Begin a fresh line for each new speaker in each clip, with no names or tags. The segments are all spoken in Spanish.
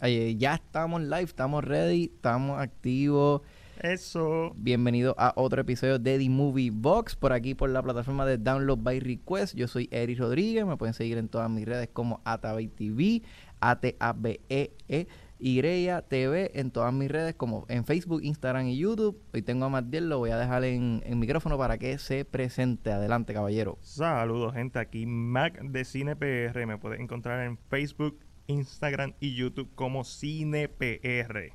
Eh, ya estamos live, estamos ready, estamos activos.
Eso.
Bienvenido a otro episodio de The Movie Box, por aquí por la plataforma de Download by Request. Yo soy Eric Rodríguez, me pueden seguir en todas mis redes como Atabey TV, A-T-A-B-E-E. Ireya TV en todas mis redes como en Facebook, Instagram y YouTube. Hoy tengo a Matiel, lo voy a dejar en, en micrófono para que se presente. Adelante, caballero.
Saludos, gente. Aquí Mac de Cine PR. Me puedes encontrar en Facebook, Instagram y YouTube como Cine PR.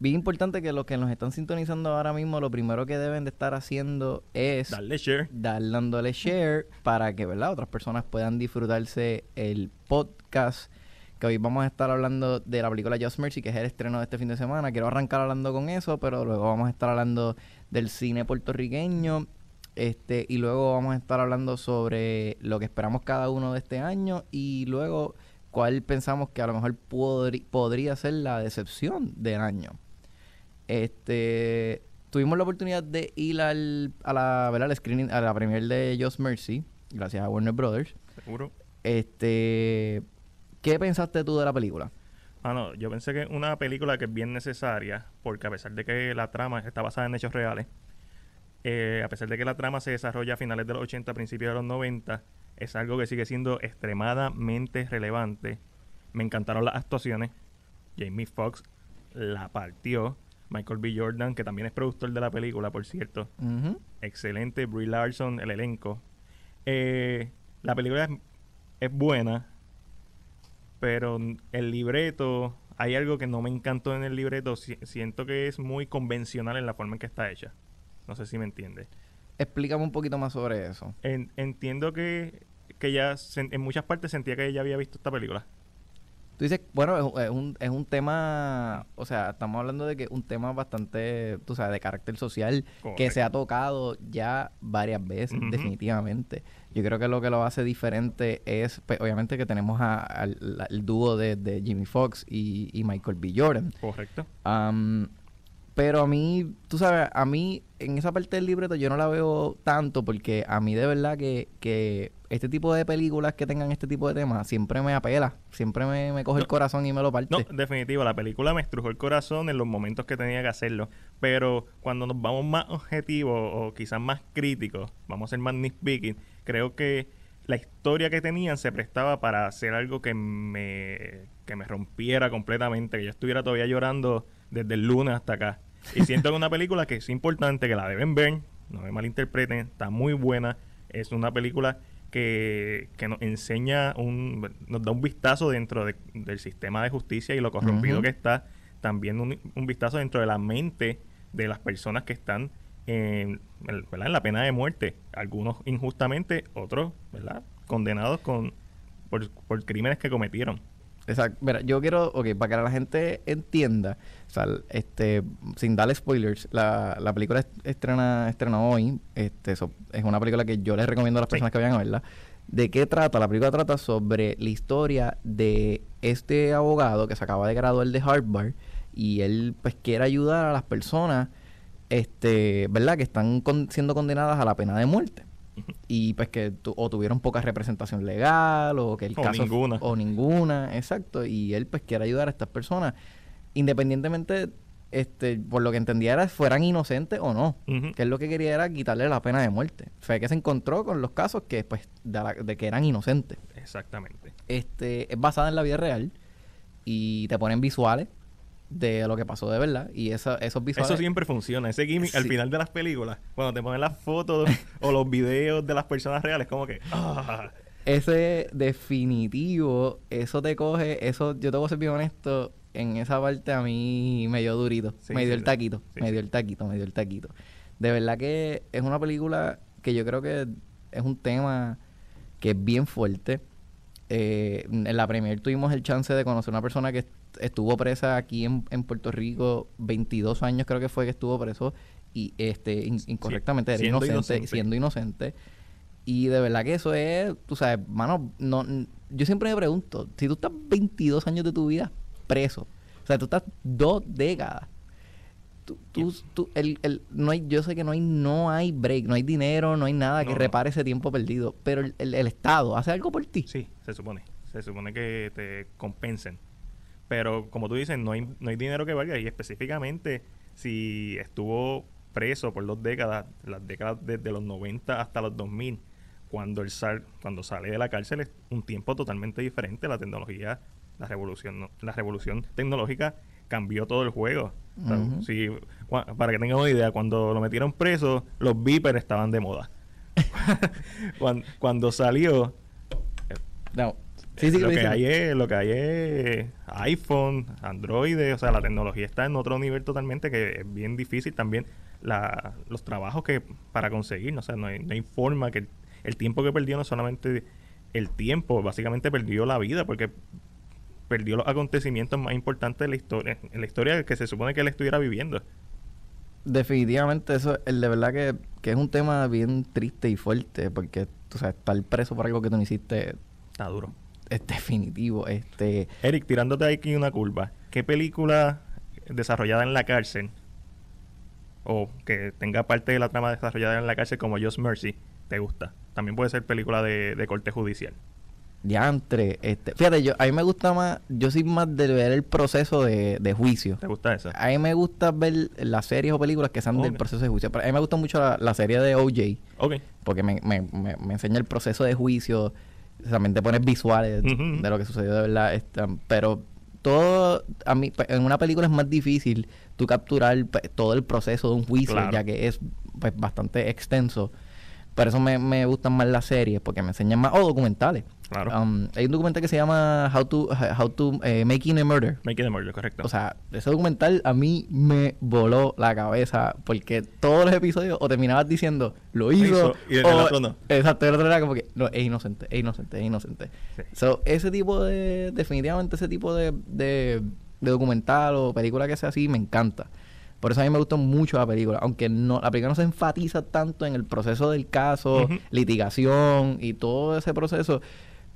Bien importante que los que nos están sintonizando ahora mismo, lo primero que deben de estar haciendo es
Darle share.
dar dándole share para que ¿verdad? otras personas puedan disfrutarse el podcast. Que hoy vamos a estar hablando de la película Just Mercy, que es el estreno de este fin de semana. Quiero arrancar hablando con eso, pero luego vamos a estar hablando del cine puertorriqueño. Este, y luego vamos a estar hablando sobre lo que esperamos cada uno de este año. Y luego cuál pensamos que a lo mejor podri- podría ser la decepción del año. Este, tuvimos la oportunidad de ir al, a la, ¿verdad? al screening, a la premier de Just Mercy, gracias a Warner Brothers.
Seguro.
Este, ¿qué pensaste tú de la película?
Ah, no. Yo pensé que una película que es bien necesaria, porque a pesar de que la trama está basada en hechos reales, eh, a pesar de que la trama se desarrolla a finales de los 80, principios de los 90, es algo que sigue siendo extremadamente relevante. Me encantaron las actuaciones. Jamie Foxx la partió. Michael B. Jordan, que también es productor de la película, por cierto. Excelente. Brie Larson, el elenco. Eh, la película es, es buena, pero el libreto, hay algo que no me encantó en el libreto. Si- siento que es muy convencional en la forma en que está hecha. No sé si me entiende.
Explícame un poquito más sobre eso.
En- entiendo que, que sen- en muchas partes sentía que ella había visto esta película.
Tú dices, bueno, es, un- es un, tema, o sea, estamos hablando de que un tema bastante, tú sabes, de carácter social, que se ha tocado ya varias veces, definitivamente. Yo creo que lo que lo hace diferente es, pues, obviamente, que tenemos al dúo de, de Jimmy Fox y, y Michael B. Jordan.
Correcto.
Pero a mí, tú sabes, a mí en esa parte del libreto yo no la veo tanto porque a mí de verdad que, que este tipo de películas que tengan este tipo de temas siempre me apela, siempre me, me coge el corazón y me lo parte.
No, definitivo, la película me estrujó el corazón en los momentos que tenía que hacerlo. Pero cuando nos vamos más objetivos o quizás más críticos, vamos a ser más nitpicking, creo que la historia que tenían se prestaba para hacer algo que me, que me rompiera completamente, que yo estuviera todavía llorando desde el lunes hasta acá. Y siento que es una película que es importante, que la deben ver, no me malinterpreten, está muy buena. Es una película que, que nos enseña, un, nos da un vistazo dentro de- del sistema de justicia y lo corrompido que está. También un, un vistazo dentro de la mente de las personas que están en, en- ¿verdad? en la pena de muerte. Algunos injustamente, otros ¿verdad? condenados con, por, por crímenes que cometieron.
Exacto. Mira, yo quiero, ok, para que la gente entienda, o sea, este, sin darle spoilers, la, la película est- estrena, estrenó hoy, este, so- es una película que yo les recomiendo a las
Sí.
personas que vayan a verla. ¿De qué trata? La película trata sobre la historia de este abogado que se acaba de graduar de Harvard y él pues quiere ayudar a las personas, este, ¿verdad? Que están con- siendo condenadas a la pena de muerte y pues que tu- o tuvieron poca representación legal o que el
O
caso
ninguna.
o ninguna exacto y él pues quiere ayudar a estas personas independientemente este por lo que entendía era fueran inocentes o no que él lo que quería era quitarle la pena de muerte fue que se encontró con los casos que pues de, la- de que eran inocentes
Exactamente.
este es basada en la vida real y te ponen visuales de lo que pasó de verdad y esa- esos visuales
Eso siempre funciona. Ese gimmick al final de las películas, cuando te ponen las fotos o los videos de las personas reales, como que. ah,
Ese definitivo, eso te coge, eso, yo te voy a ser bien honesto, en esa parte a mí me dio durito,
Sí,
me dio
sí,
el taquito, me dio el taquito, me dio el taquito. De verdad que es una película que yo creo que es un tema que es bien fuerte. Eh, en la premier tuvimos el chance de conocer una persona que est- estuvo presa aquí en, en Puerto Rico, 22 años creo que fue que estuvo preso, y este in- incorrectamente, era
siendo
inocente,
inocente.
siendo inocente. Y de verdad que eso es, tú sabes, mano, no, yo siempre me pregunto, si tú estás 22 años de tu vida preso, o sea, tú estás dos décadas, tú, tú, tú- el, el, no hay, yo sé que no hay, no hay break, no hay dinero, no hay nada que
no.
repare ese tiempo perdido, pero el, el- el Estado hace algo por ti.
Sí, se supone. Se supone que te compensen. Pero como tú dices, no hay, no hay dinero que valga. Y específicamente, si estuvo preso por dos décadas, las décadas desde los 90 hasta los 2000, cuando, el sal, cuando sale de la cárcel es un tiempo totalmente diferente. La tecnología, la revolución, la revolución tecnológica cambió todo el juego. Si, para que tengan una idea, cuando lo metieron preso, los beepers estaban de moda. cuando, cuando, salió...
No.
Sí, sí, lo, que hay es, lo que hay es iPhone, Android, o sea, la tecnología está en otro nivel totalmente que es bien difícil también la, los trabajos que para conseguir, o sea, no hay, no hay forma que el tiempo que perdió no solamente el tiempo, básicamente perdió la vida porque perdió los acontecimientos más importantes de la historia, en la historia que se supone que él estuviera viviendo.
Definitivamente eso, el de verdad que, que es un tema bien triste y fuerte porque, tú sabes, estar preso por algo que tú no hiciste...
Está duro.
Es definitivo. Este...
Eric, tirándote aquí una curva, ¿qué película desarrollada en la cárcel o que tenga parte de la trama desarrollada en la cárcel como Just Mercy te gusta? También puede ser película de, de corte judicial.
Diantre, este, fíjate, yo, a mí me gusta más, yo soy más de ver el proceso de, juicio.
¿Te gusta eso?
A mí me gusta ver las series o películas que sean del proceso de juicio. a mí me gusta mucho la, serie de OJ.
Ok.
Porque me, me, me, enseña el proceso de juicio, también te pones visuales de lo que sucedió de verdad. Este, pero todo, a mí, en una película es más difícil tú capturar pues, todo el proceso de un juicio, ya que es pues, bastante extenso. Por eso me, me gustan más las series, porque me enseñan más, o documentales.
Claro.
Um, hay un documental que se llama How to, How to eh, Making a Murder.
Making a Murder, correcto.
O sea, ese documental a mí me voló la cabeza porque todos los episodios o terminabas diciendo lo hizo,
y el otro no.
Exacto, el otro era como que no, es inocente, es inocente, es inocente. So, ese tipo de, definitivamente ese tipo de, de, documental o película que sea así me encanta. Por eso a mí me gustó mucho la película, aunque no la película no se enfatiza tanto en el proceso del caso, litigación y todo ese proceso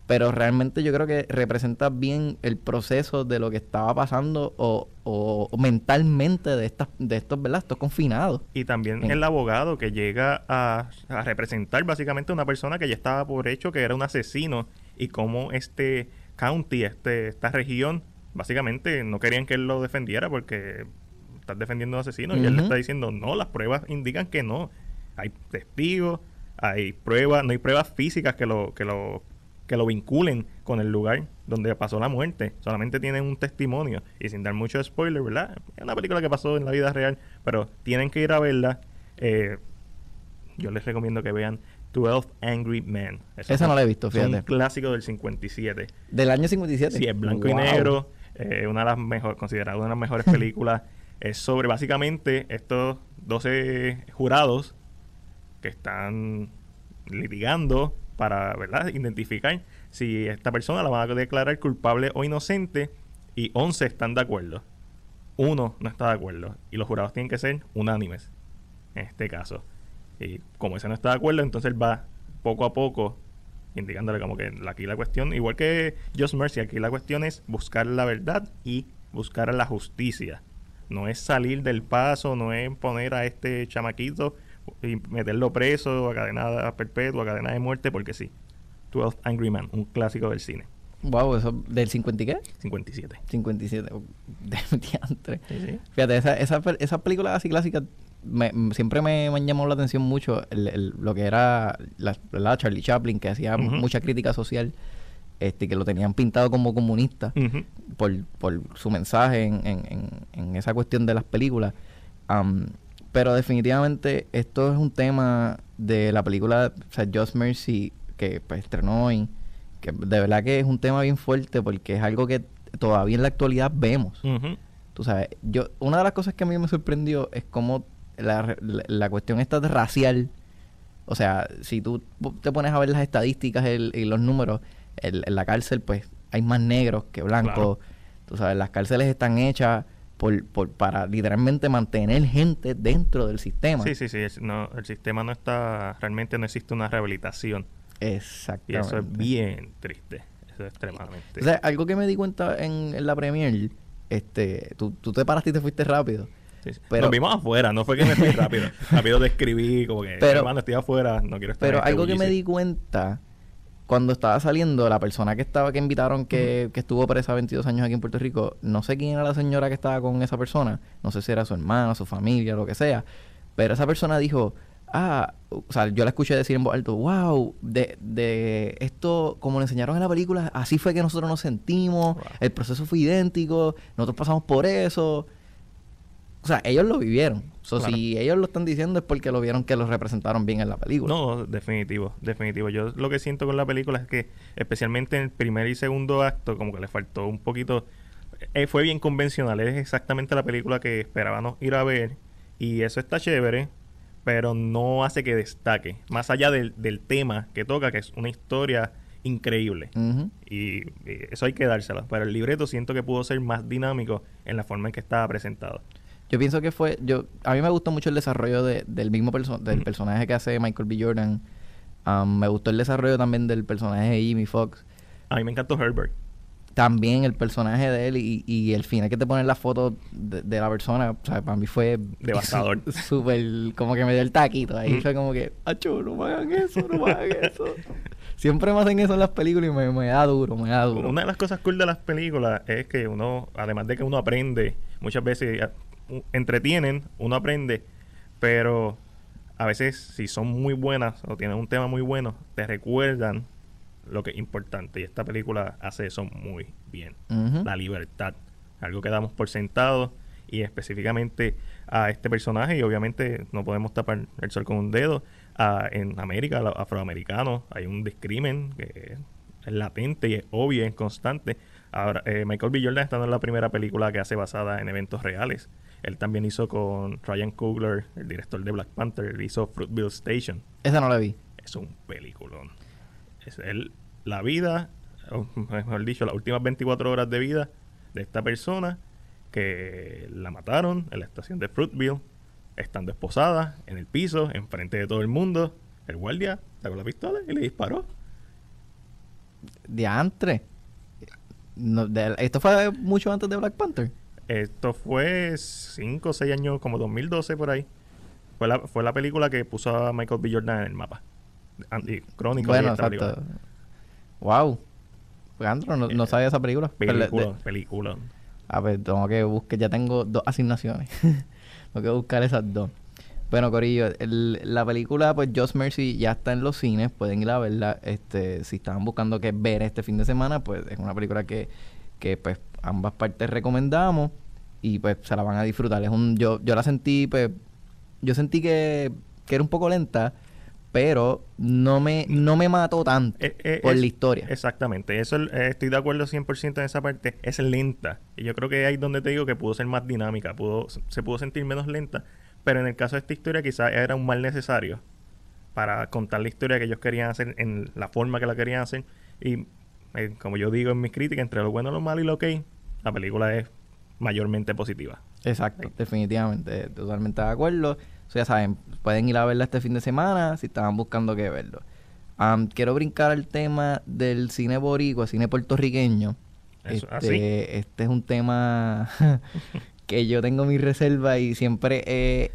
pero realmente yo creo que representa bien el proceso de lo que estaba pasando o, o, mentalmente de estas de estos ¿verdad? estos confinados
y también el abogado que llega a, a, representar básicamente a una persona que ya estaba por hecho que era un asesino y cómo este county este esta región básicamente no querían que él lo defendiera porque está defendiendo a un asesino y él le está diciendo no las pruebas indican que no hay testigos hay pruebas no hay pruebas físicas que lo que lo que lo vinculen con el lugar donde pasó la muerte. Solamente tienen un testimonio. Y sin dar mucho spoiler, ¿verdad? Es una película que pasó en la vida real, pero tienen que ir a verla. Eh, yo les recomiendo que vean 12 Angry Men.
Esa no la he visto, fíjate.
Es un clásico del 57.
¿Del año 57?
Sí, es blanco y negro. Eh, una de las mejores, considerada una de las mejores películas. Es sobre básicamente estos 12 jurados que están litigando para ¿verdad? identificar si esta persona la van a declarar culpable o inocente y 11 están de acuerdo. Uno no está de acuerdo y los jurados tienen que ser unánimes en este caso. Y como ese no está de acuerdo, entonces va poco a poco indicándole como que aquí la cuestión, igual que Just Mercy, aquí la cuestión es buscar la verdad y buscar la justicia. No es salir del paso, no es poner a este chamaquito y meterlo preso a cadena perpetua, a cadena de muerte, porque sí. 12 Angry Man, un clásico del cine.
Wow, ¿eso del 50 y qué?
57.
57, de diantre. Fíjate, esa, esa, esa película así clásica me, siempre me, me, llamó la atención mucho el, lo que era la, Charlie Chaplin, que hacía mucha crítica social, este que lo tenían pintado como comunista por, por su mensaje en, en, en, esa cuestión de las películas. Pero definitivamente esto es un tema de la película o sea, Just Mercy que pues, estrenó hoy, que de verdad que es un tema bien fuerte porque es algo que todavía en la actualidad vemos. Tú sabes, yo una de las cosas que a mí me sorprendió es cómo la, la, cuestión esta de racial, o sea, si tú te pones a ver las estadísticas y los números, en la cárcel pues hay más negros que blancos. Tú sabes, las cárceles están hechas por, para literalmente mantener gente dentro del sistema.
Sí, sí, sí. no, el sistema no está, realmente no existe una rehabilitación.
Exactamente.
Y eso es bien triste. Eso es extremadamente.
O sea, algo que me di cuenta en, la premier, este, tú, tú te paraste y te fuiste rápido.
Sí, Pero, Nos vimos afuera, no fue que me fui rápido. rápido te escribí, como que, pero, hermano, estoy afuera, no quiero estar
Pero este algo que me di cuenta cuando estaba saliendo, la persona que estaba, que invitaron, que, que estuvo presa 22 años aquí en Puerto Rico, no sé quién era la señora que estaba con esa persona, no sé si era su hermana, su familia, lo que sea, pero esa persona dijo, ah, o sea, yo la escuché decir en voz alta, wow, de, de esto, como le enseñaron en la película, así fue que nosotros nos sentimos,
Wow.
el proceso fue idéntico, nosotros pasamos por eso. O sea, ellos lo vivieron. So,
Claro.
Si ellos lo están diciendo es porque lo vieron que lo representaron bien en la película.
No, definitivo, definitivo. Yo lo que siento con la película es que, especialmente en el primer y segundo acto, como que le faltó un poquito. eh, fue bien convencional, es exactamente la película que esperábamos ir a ver. Y eso está chévere, pero no hace que destaque. Más allá del, del tema que toca, que es una historia increíble. Y, y eso hay que dárselo. Pero el libreto siento que pudo ser más dinámico en la forma en que estaba presentado.
Yo pienso que fue, yo, a mí me gustó mucho el desarrollo de- del mismo perso- del personaje que hace Michael B. Jordan. Um, me gustó el desarrollo también del personaje de Jimmy Fox.
A mí me encantó Herbert.
También el personaje de él y, y el final que te ponen la foto de, de la persona, o sea, para mí fue
Devastador.
Súper, como que me dio el taquito. Ahí fue como que, acho, no me hagan eso, no me hagan eso. Siempre me hacen eso en las películas y me, me da duro, me da duro.
Una de las cosas cool de las películas es que uno, además de que uno aprende, muchas veces entretienen, uno aprende, pero a veces si son muy buenas o tienen un tema muy bueno, te recuerdan lo que es importante. Y esta película hace eso muy bien. La libertad, algo que damos por sentado y específicamente a este personaje y obviamente no podemos tapar el sol con un dedo. Ah, en América, los afroamericanos, hay un discrimen que es latente y es obvio es constante. Ahora, eh, Michael B. Jordan está en la primera película que hace basada en eventos reales. Él también hizo con Ryan Coogler, el director de Black Panther, él hizo Fruitville Station.
Esa no la vi.
Es un peliculón. Es el, la vida, o mejor dicho, las últimas 24 horas de vida de esta persona que la mataron en la estación de Fruitville, estando esposada en el piso, enfrente de todo el mundo. El guardia sacó la pistola y le disparó.
Diantre. No, de- esto fue mucho antes de Black Panther.
Esto fue 5 o 6 años, como 2012 por ahí. Fue la, fue la película que puso a Michael B. Jordan en el mapa. Andy, crónica de
Bueno,
esta
exacto. Wow. Leandro, no, no
Eh,
sabía esa película. Pero
Película,
de-
película.
a ver, tengo que buscar, ya tengo dos asignaciones. tengo que buscar esas dos. Bueno, Corillo, el- la película, pues, Just Mercy ya está en los cines, pueden ir a verla. Este, si estaban buscando qué ver este fin de semana, pues es una película que, que pues, ambas partes recomendamos y pues se la van a disfrutar. Es un, yo, yo la sentí, pues, yo sentí que, que era un poco lenta, pero no me, no me mató tanto
Eh, eh,
por
es-
la historia.
Exactamente, eso eh, estoy de acuerdo 100% en esa parte. Es lenta. Y yo creo que ahí es donde te digo que pudo ser más dinámica, pudo, se pudo sentir menos lenta. Pero en el caso de esta historia, quizás era un mal necesario para contar la historia que ellos querían hacer en la forma que la querían hacer. Y eh, como yo digo en mis críticas, entre lo bueno, lo malo y lo ok, la película es mayormente positiva.
Exacto, definitivamente, totalmente de acuerdo. So, ya saben, pueden ir a verla este fin de semana si estaban buscando qué verlo. Am, quiero brincar al tema del cine boricua, cine puertorriqueño.
Eso, ¿ah,
este, este es un tema que yo tengo mi reserva y siempre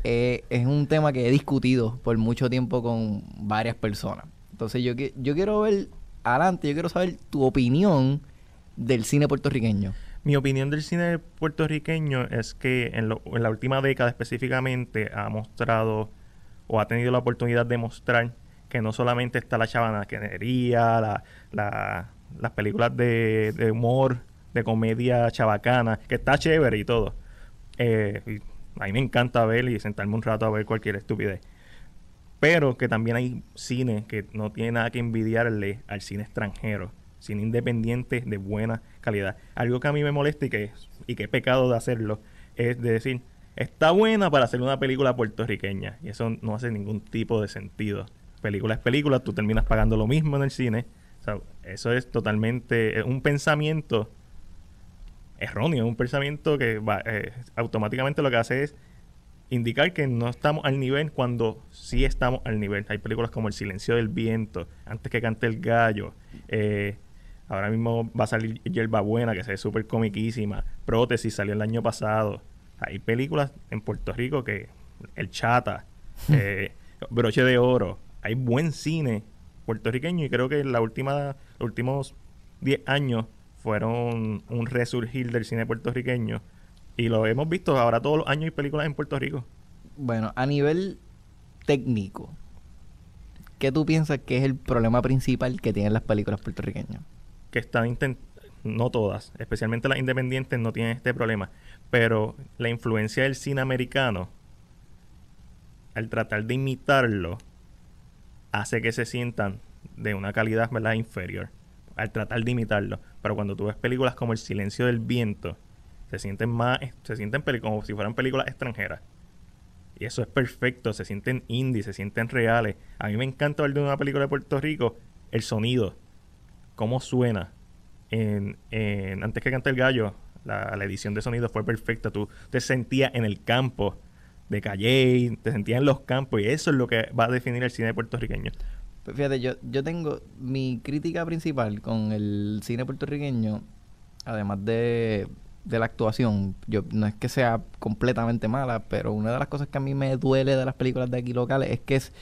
es un tema que he discutido por mucho tiempo con varias personas. Entonces yo, yo quiero ver adelante, yo quiero saber tu opinión del cine puertorriqueño.
Mi opinión del cine puertorriqueño es que en, lo- en la última década específicamente ha mostrado o ha tenido la oportunidad de mostrar que no solamente está la chabanaquenería, la, la- las películas de, de humor, de comedia chabacana, que está chévere y todo. Eh, a mí me encanta ver y sentarme un rato a ver cualquier estupidez. Pero que también hay cine que no tiene nada que envidiarle al cine extranjero. Cine independiente de buena calidad. Algo que a mí me molesta y que, y que he pecado de hacerlo es de decir, está buena para hacer una película puertorriqueña. Y eso no hace ningún tipo de sentido. Película es película, tú terminas pagando lo mismo en el cine. Eso es totalmente es un pensamiento erróneo, un pensamiento que va, eh, automáticamente lo que hace es indicar que no estamos al nivel cuando sí estamos al nivel. Hay películas como El silencio del viento, Antes que cante el gallo, eh, ahora mismo va a salir Yerba Buena, que se ve súper comiquísima, Prótesis salió el año pasado. Hay películas en Puerto Rico que El Chata, eh, Broche de Oro, hay buen cine puertorriqueño y creo que la última, los últimos 10 años fueron un resurgir del cine puertorriqueño y lo hemos visto ahora todos los años hay películas en Puerto Rico.
Bueno, a nivel técnico, ¿qué tú piensas que es el problema principal que tienen las películas puertorriqueñas?
Que están intentando, no todas, especialmente las independientes no tienen este problema, pero la influencia del cine americano, al tratar de imitarlo, hace que se sientan de una calidad ¿verdad? inferior, al tratar de imitarlo. Pero cuando tú ves películas como El silencio del viento, se sienten más, se sienten como si fueran películas extranjeras. Y eso es perfecto, se sienten indie, se sienten reales. A mí me encanta ver de una película de Puerto Rico el sonido, cómo suena. En, antes que cante el gallo, la, edición de sonido fue perfecta. Tú te sentías en el campo de Calle, te sentías en los campos, y eso es lo que va a definir el cine puertorriqueño.
Fíjate, yo, yo tengo mi crítica principal con el cine puertorriqueño, además de de la actuación, yo no es que sea completamente mala, pero una de las cosas que a mí me duele de las películas de aquí locales es que es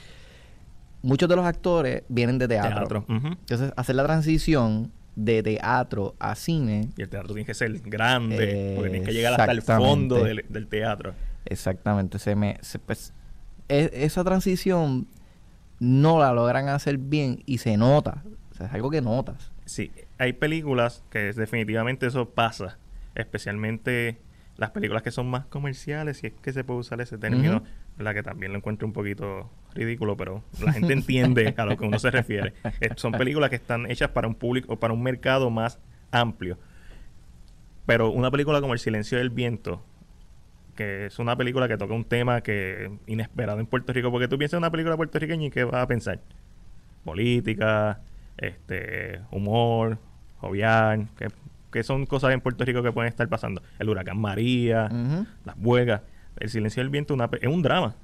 muchos de los actores vienen de teatro. Entonces, hacer la transición de teatro a cine.
Y el teatro tiene que ser grande, porque tienes que llegar hasta el fondo del, teatro.
Exactamente. Se me, pues, e, esa transición no la logran hacer bien y se nota. O sea, es algo que notas.
Sí, hay películas que definitivamente eso pasa especialmente las películas que son más comerciales, si es que se puede usar ese término, la que también lo encuentro un poquito ridículo, pero la gente entiende a lo que uno se refiere. son películas que están hechas para un público o para un mercado más amplio. Pero una película como El silencio del viento, que es una película que toca un tema que inesperado en Puerto Rico, porque tú piensas en una película puertorriqueña y qué vas a pensar? Política, este, humor, jovial, que que son cosas en Puerto Rico que pueden estar pasando. El huracán María, las huelgas, el silencio del viento, es un drama.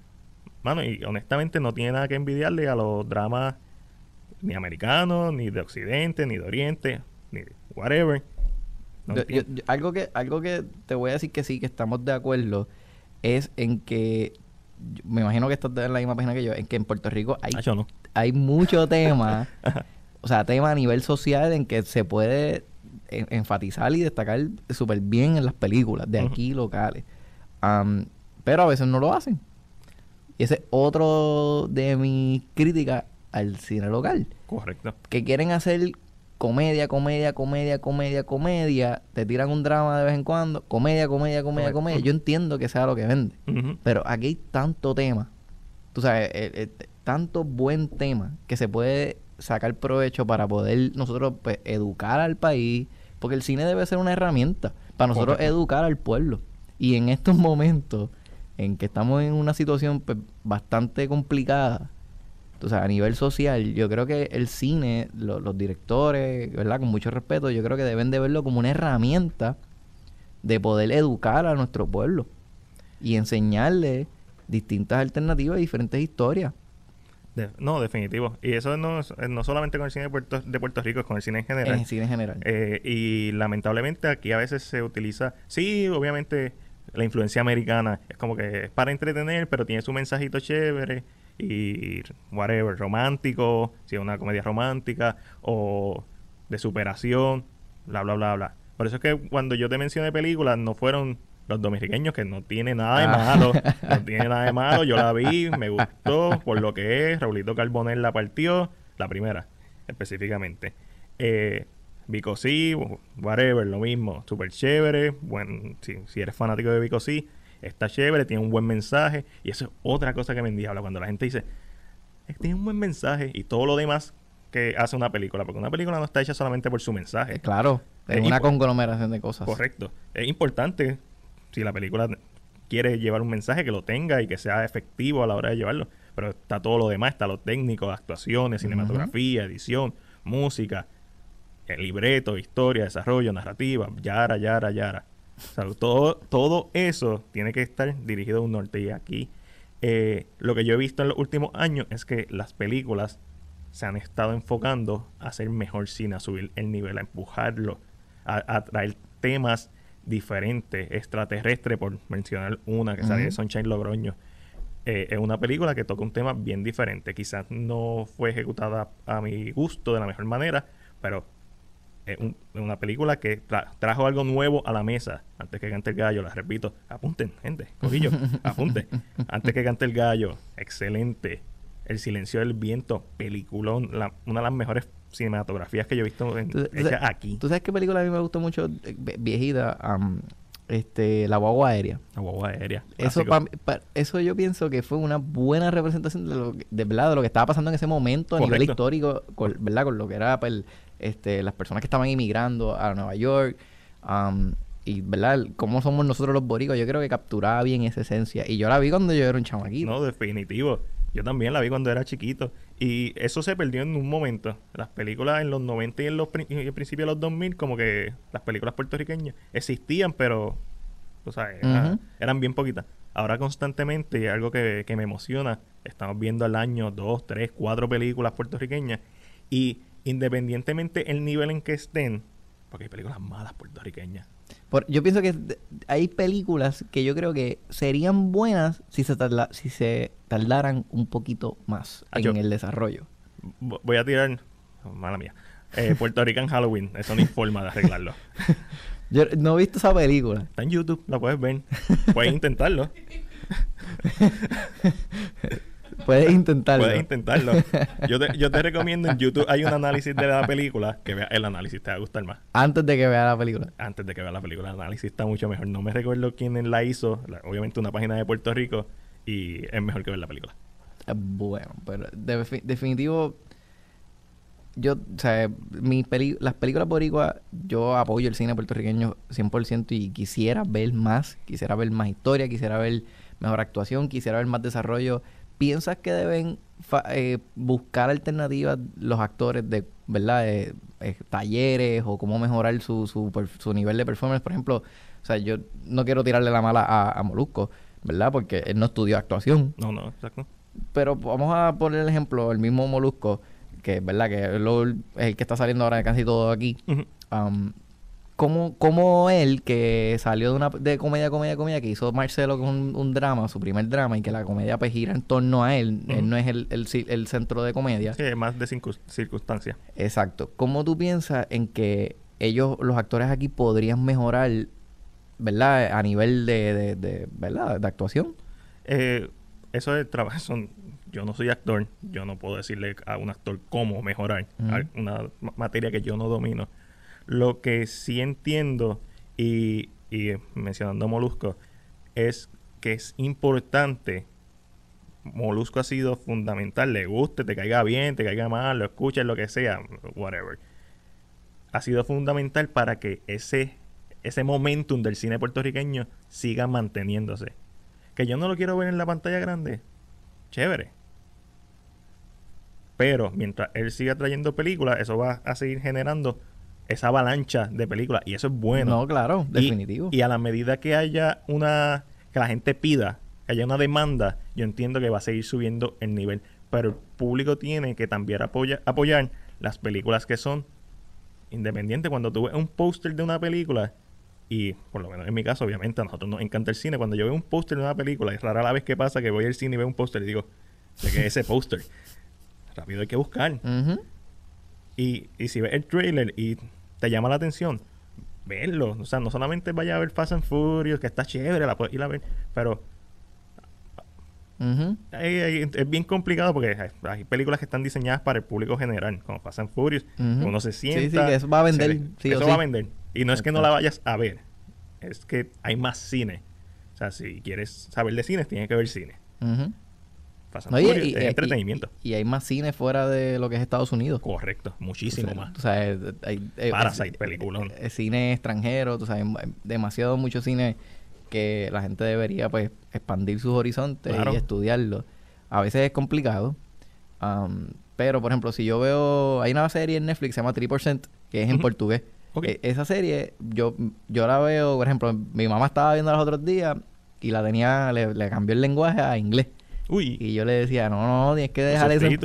Mano, y honestamente no tiene nada que envidiarle a los dramas ni americanos, ni de Occidente, ni de Oriente, ni de whatever.
Algo, que, algo que te voy a decir que sí, que estamos de acuerdo, es en que, me imagino que estás en la misma página que yo, en que en Puerto Rico hay,
ah,
hay mucho tema, o sea, tema a nivel social en que se puede enfatizar y destacar súper bien en las películas de aquí locales. pero a veces no lo hacen. Y ese es otro de mis críticas al cine local.
Correcto.
Que quieren hacer comedia, comedia, comedia, comedia, comedia. Te tiran un drama de vez en cuando. Comedia, comedia, comedia, comedia. Yo entiendo que sea lo que vende. Pero aquí hay tanto tema. Tú sabes, tanto buen tema que se puede sacar provecho para poder nosotros pues, educar al país, porque el cine debe ser una herramienta para nosotros educar al pueblo. Y en estos momentos en que estamos en una situación pues, bastante complicada, entonces a nivel social, yo creo que el cine, los directores, ¿verdad? Con mucho respeto, yo creo que deben de verlo como una herramienta de poder educar a nuestro pueblo y enseñarle distintas alternativas y diferentes historias
no, definitivo. Y eso no, no solamente con el cine de Puerto, de Puerto Rico, es con el cine en general.
el cine en general.
Eh, y lamentablemente aquí a veces se utiliza, sí, obviamente la influencia americana es como que es para entretener, pero tiene su mensajito chévere y whatever, romántico, si es una comedia romántica o de superación, bla, bla, bla, bla. Por eso es que cuando yo te mencioné películas, no fueron los dominicanos, que no tiene nada de ah. malo, no tiene nada de malo, yo la vi, me gustó por lo que es, Raulito Carbonell la partió, la primera específicamente. Eh, Vico sí, whatever, lo mismo, súper chévere, bueno, si, si, eres fanático de Vico está chévere, tiene un buen mensaje, y eso es otra cosa que me endiabla cuando la gente dice, tiene un buen mensaje, y todo lo demás que hace una película, porque una película no está hecha solamente por su mensaje.
Claro, es, una conglomeración de cosas.
Correcto. Es importante si la película quiere llevar un mensaje, que lo tenga y que sea efectivo a la hora de llevarlo. Pero está todo lo demás, está lo técnico, actuaciones, cinematografía, edición, música, el libreto, historia, desarrollo, narrativa, yara, yara, yara. Todo, todo eso tiene que estar dirigido a un norte. Y aquí eh, lo que yo he visto en los últimos años es que las películas se han estado enfocando a hacer mejor cine, a subir el nivel, a empujarlo, a, a traer temas diferente, extraterrestre, por mencionar una que sale de Sunshine Logroño. eh, es una película que toca un tema bien diferente. Quizás no fue ejecutada a mi gusto de la mejor manera, pero es un- una película que tra- trajo algo nuevo a la mesa. Antes que cante el gallo, la repito, apunten, gente, cojillo, apunten. Antes que cante el gallo, excelente. El silencio del viento, peliculón, la- una de las mejores cinematografías que yo he visto en,
Tú-
aquí.
¿Tú sabes qué película a mí me gustó mucho? eh, vie- Viejita. am, este, La guagua aérea.
La guagua aérea.
Eso, pa pa- eso yo pienso que fue una buena representación de lo que, de, verdad, de lo que estaba pasando en ese momento a nivel
Correcto.
histórico, con, ¿verdad? Con lo que era pues, este, las personas que estaban inmigrando a Nueva York. am, y, ¿verdad? El- Cómo somos nosotros los boricos. Yo creo que capturaba bien esa esencia. Y yo la vi cuando yo era un chamaquito.
No, definitivo. Yo también la vi cuando era chiquito. Y eso se perdió en un momento. Las películas en los 90 y en los pri- y el principio de los 2000, como que las películas puertorriqueñas existían, pero, era-
Ujú.
eran bien poquitas. Ahora constantemente, y algo que, que me emociona, estamos viendo al año dos, tres, cuatro películas puertorriqueñas. Y independientemente el nivel en que estén, porque hay películas malas puertorriqueñas.
Por- yo pienso que hay películas que yo creo que serían buenas si se, tarda- si se tardaran un poquito más
Ah,
en
yo-
el desarrollo.
Vo- Voy a tirar, oh, mala mía, eh, Puerto Rican Halloween. Eso no hay forma de arreglarlo.
Yo no he visto esa película.
Está en YouTube, la puedes ver. Puedes intentarlo.
Puedes intentarlo.
Puedes intentarlo. Yo te, yo te recomiendo en YouTube, hay un análisis de la película, que veas el análisis, te va a gustar más.
Antes de que vea la película.
Antes de que veas la película, el análisis está mucho mejor. No me recuerdo quién la hizo, la- obviamente una página de Puerto Rico, y es mejor que ver la película.
Eh, Bueno, pero defi- definitivo, yo, o sea, mis peli- las películas boricuas, yo apoyo el cine puertorriqueño 100% y quisiera ver más, quisiera ver más historia, quisiera ver mejor actuación, quisiera ver más desarrollo. ¿Piensas que deben eh, buscar alternativas los actores de, ¿verdad? Eh, eh, talleres o cómo mejorar su, su, nivel de performance? Por ejemplo, o sea, yo no quiero tirarle la mala a, a Molusco, ¿verdad? Porque él no estudió actuación.
No, no, exacto.
Pero vamos a poner el ejemplo, el mismo Molusco, que verdad que es lo- es el que está saliendo ahora de casi todo aquí. Um, como, como él, que salió de una de comedia, comedia, comedia, que hizo Marcelo con un, un drama, su primer drama, y que la comedia pues gira en torno a él, él no es el, el, el centro de comedia.
Sí, más de circun- circunstancias.
Exacto. ¿Cómo tú piensas en que ellos, los actores aquí, podrían mejorar, ¿verdad? A nivel de, de, de, ¿verdad? De actuación.
Eh, eso es trabajo. Yo no soy actor. Yo no puedo decirle a un actor cómo mejorar una ma- materia que yo no domino. Lo que sí entiendo, y, y mencionando a Molusco, es que es importante. Molusco ha sido fundamental. Le guste, te caiga bien, te caiga mal, lo escuches, lo que sea, whatever. Ha sido fundamental para que ese, ese momentum del cine puertorriqueño siga manteniéndose. Que yo no lo quiero ver en la pantalla grande. Chévere. Pero mientras él siga trayendo películas, eso va a seguir generando esa avalancha de películas. Y eso es bueno.
No, claro,
Y-
definitivo.
Y, a la medida que haya una. que la gente pida, que haya una demanda, yo entiendo que va a seguir subiendo el nivel. Pero el público tiene que también apoya- apoyar las películas que son independientes. Cuando tú ves un póster de una película, y por lo menos en mi caso, obviamente, a nosotros nos encanta el cine. Cuando yo veo un póster de una película, es rara la vez que pasa que voy al cine y veo un póster y digo, ¿de qué es ese póster? Rápido hay que buscar. Y, y si ves el trailer y te llama la atención, verlo. O sea, no solamente vaya a ver Fast and Furious, que está chévere, la puedes ir a ver, pero es bien complicado porque hay, hay películas que están diseñadas para el público general, como Fast and Furious, uno se
Sí,
sienta.
sí, que eso va a vender,
le-
sí
eso
sí.
va a vender. Y no es que no la vayas a ver, es que hay más cine. O sea, si quieres saber de cine, tienes que ver cine.
Oye,
Furious
y,
es
y-
entretenimiento.
Y, y hay más cine fuera de lo que es Estados Unidos.
Correcto, muchísimo
O sea,
más.
O sea, eh, hay, eh,
Parasite,
eh,
peliculón.
eh, cine extranjero, tú sabes, hay demasiado mucho cine que la gente debería pues expandir sus horizontes
Claro.
y estudiarlo. A veces es complicado, am, pero por ejemplo, si yo veo, hay una serie en Netflix que se llama 3%, que es en portugués. E- esa serie, yo, yo la veo, por ejemplo, mi mamá estaba viendo los otros días y la tenía, le, le cambió el lenguaje a inglés.
Uy,
Y yo le decía, no, no, tienes que dejar eso tienes,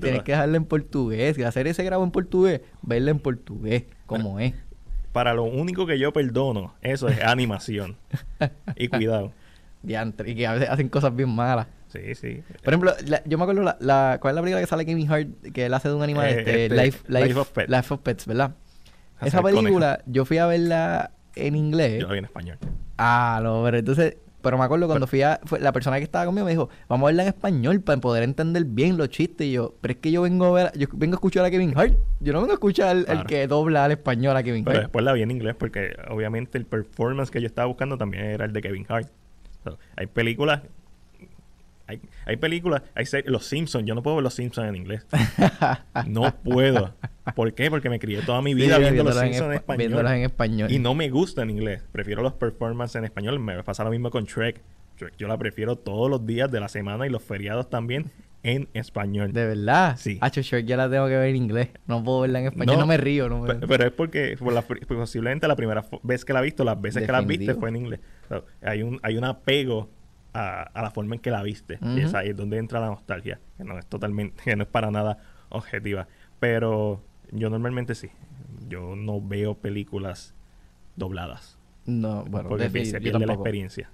tienes que dejarla en portugués. Si la serie se grabó en portugués, verla en portugués, como es.
para lo único que yo perdono, eso es animación. y cuidado.
Diantre, y que a veces hacen cosas bien malas.
Sí, sí.
Por ejemplo, la- yo me acuerdo, la, la- ¿cuál es la película que sale Kevin Hart? Que él hace de un animal,
Eh,
este,
este,
Life, Life,
Life of Pets.
Life of Pets, ¿verdad?
Hacer
Esa
conejo.
película, yo fui a verla en inglés.
Yo la vi en español.
Ah, no, pero entonces, pero me acuerdo cuando fui a, fue- la persona que estaba conmigo me dijo, vamos a verla en español para poder entender bien los chistes. Y yo, pero es que yo vengo a ver, yo vengo a escuchar a Kevin Hart. Yo no vengo a escuchar al, que dobla al español a Kevin
Pero
Hart.
después la vi en inglés porque obviamente el performance que yo estaba buscando también era el de Kevin Hart. So, hay películas... Hay, hay películas... Hay Los Simpsons. Yo no puedo ver Los Simpsons en inglés. No puedo. ¿Por qué? Porque me crié toda mi
Sí,
vida viendo Los
en
Simpsons en,
espa-
español.
en español.
Y no me gusta en inglés. Prefiero los performances en español. Me pasa lo mismo con Shrek. Shrek yo la prefiero todos los días de la semana y los feriados también en español.
De verdad.
Sí.
Hacho Shrek ya la tengo que ver en inglés. No puedo verla en español.
No,
No, me río. No me...
Pero es porque por la pri- posiblemente la primera vez que la he visto, las veces que la viste fue en inglés. Hay un hay un apego a, a la forma en que la viste. Y es ahí donde entra la nostalgia, que no es totalmente, que no es para nada objetiva. Pero yo normalmente sí. Yo no veo películas dobladas.
No, bueno,
porque se pierde la experiencia.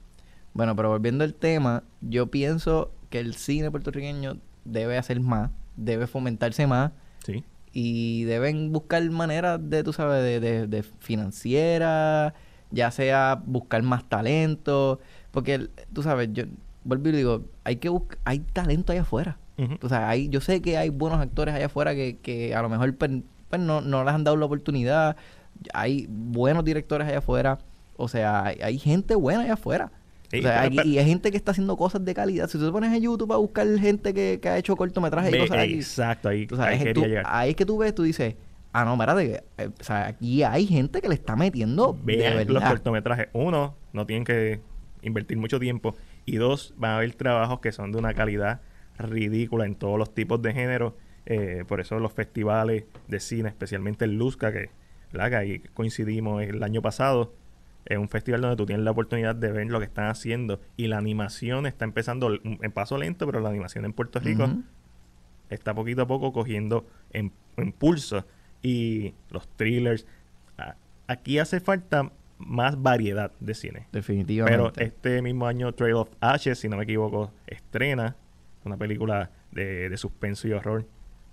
Bueno, pero volviendo al tema, yo pienso que el cine puertorriqueño debe hacer más, debe fomentarse más
Sí.
y deben buscar maneras de, tú sabes, de, de, de financiera, ya sea buscar más talento, porque tú sabes, yo vuelvo y digo, hay que buscar, hay talento allá afuera. O sea, hay, yo sé que hay buenos actores allá afuera que, que a lo mejor pues, pues, no, no les han dado la oportunidad. Hay buenos directores allá afuera. O sea, hay, hay gente buena allá afuera.
Sí,
o sea,
pero-
hay-
pero-
y hay gente que está haciendo cosas de calidad. Si tú te pones en YouTube a buscar gente que, que ha hecho cortometrajes y cosas
exacto, ahí,
sabes,
ahí
es que tú- ahí es que tú ves, tú dices, ah, no, espérate, eh, o sea, aquí hay gente que le está metiendo de
los cortometrajes. Uno, no tienen que invertir mucho tiempo. Y dos, van a haber trabajos que son de una calidad ridícula en todos los tipos de género. Eh, por eso los festivales de cine, especialmente el Luzca, que, que ahí coincidimos el año pasado, es un festival donde tú tienes la oportunidad de ver lo que están haciendo. Y la animación está empezando en paso lento, pero la animación en Puerto Rico está poquito a poco cogiendo impulso. Y los thrillers. Aquí hace falta más variedad de cine. Pero
Definitivamente.
este mismo año, Trail of Ashes, si no me equivoco, estrena una película de, de suspenso y horror.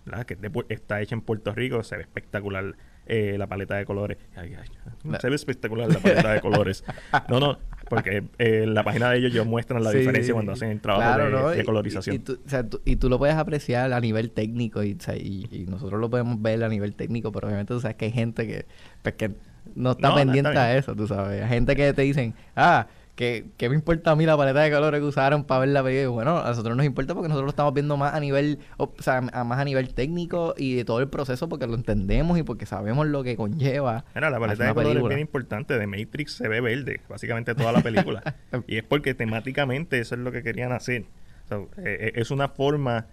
¿verdad? Que de está hecha en Puerto Rico, se ve espectacular eh, la paleta de colores. Ay, ay,
La-
se ve espectacular la paleta de colores. No, no, porque eh, en la página de ellos ellos muestran la
Sí,
diferencia
sí,
cuando hacen el trabajo
Claro,
de,
¿no?
de
Y-
colorización.
Y, y tú, o sea, tú- y tú lo puedes apreciar a nivel técnico y, o sea, y- y nosotros lo podemos ver a nivel técnico, pero obviamente tú sabes que hay gente que, pues, que no está
No, no,
pendiente
está
a eso, tú sabes. Hay gente que te dicen, ah, que, que me importa a mí la paleta de colores que usaron para ver la película. Bueno, a nosotros nos importa porque nosotros lo estamos viendo más a nivel, o sea, a- más a nivel técnico y de todo el proceso porque lo entendemos y porque sabemos lo que conlleva.
Mira, la paleta de colores es bien importante. De Matrix se ve verde, básicamente toda la película. y es porque temáticamente eso es lo que querían hacer. Eh, eh, es una forma,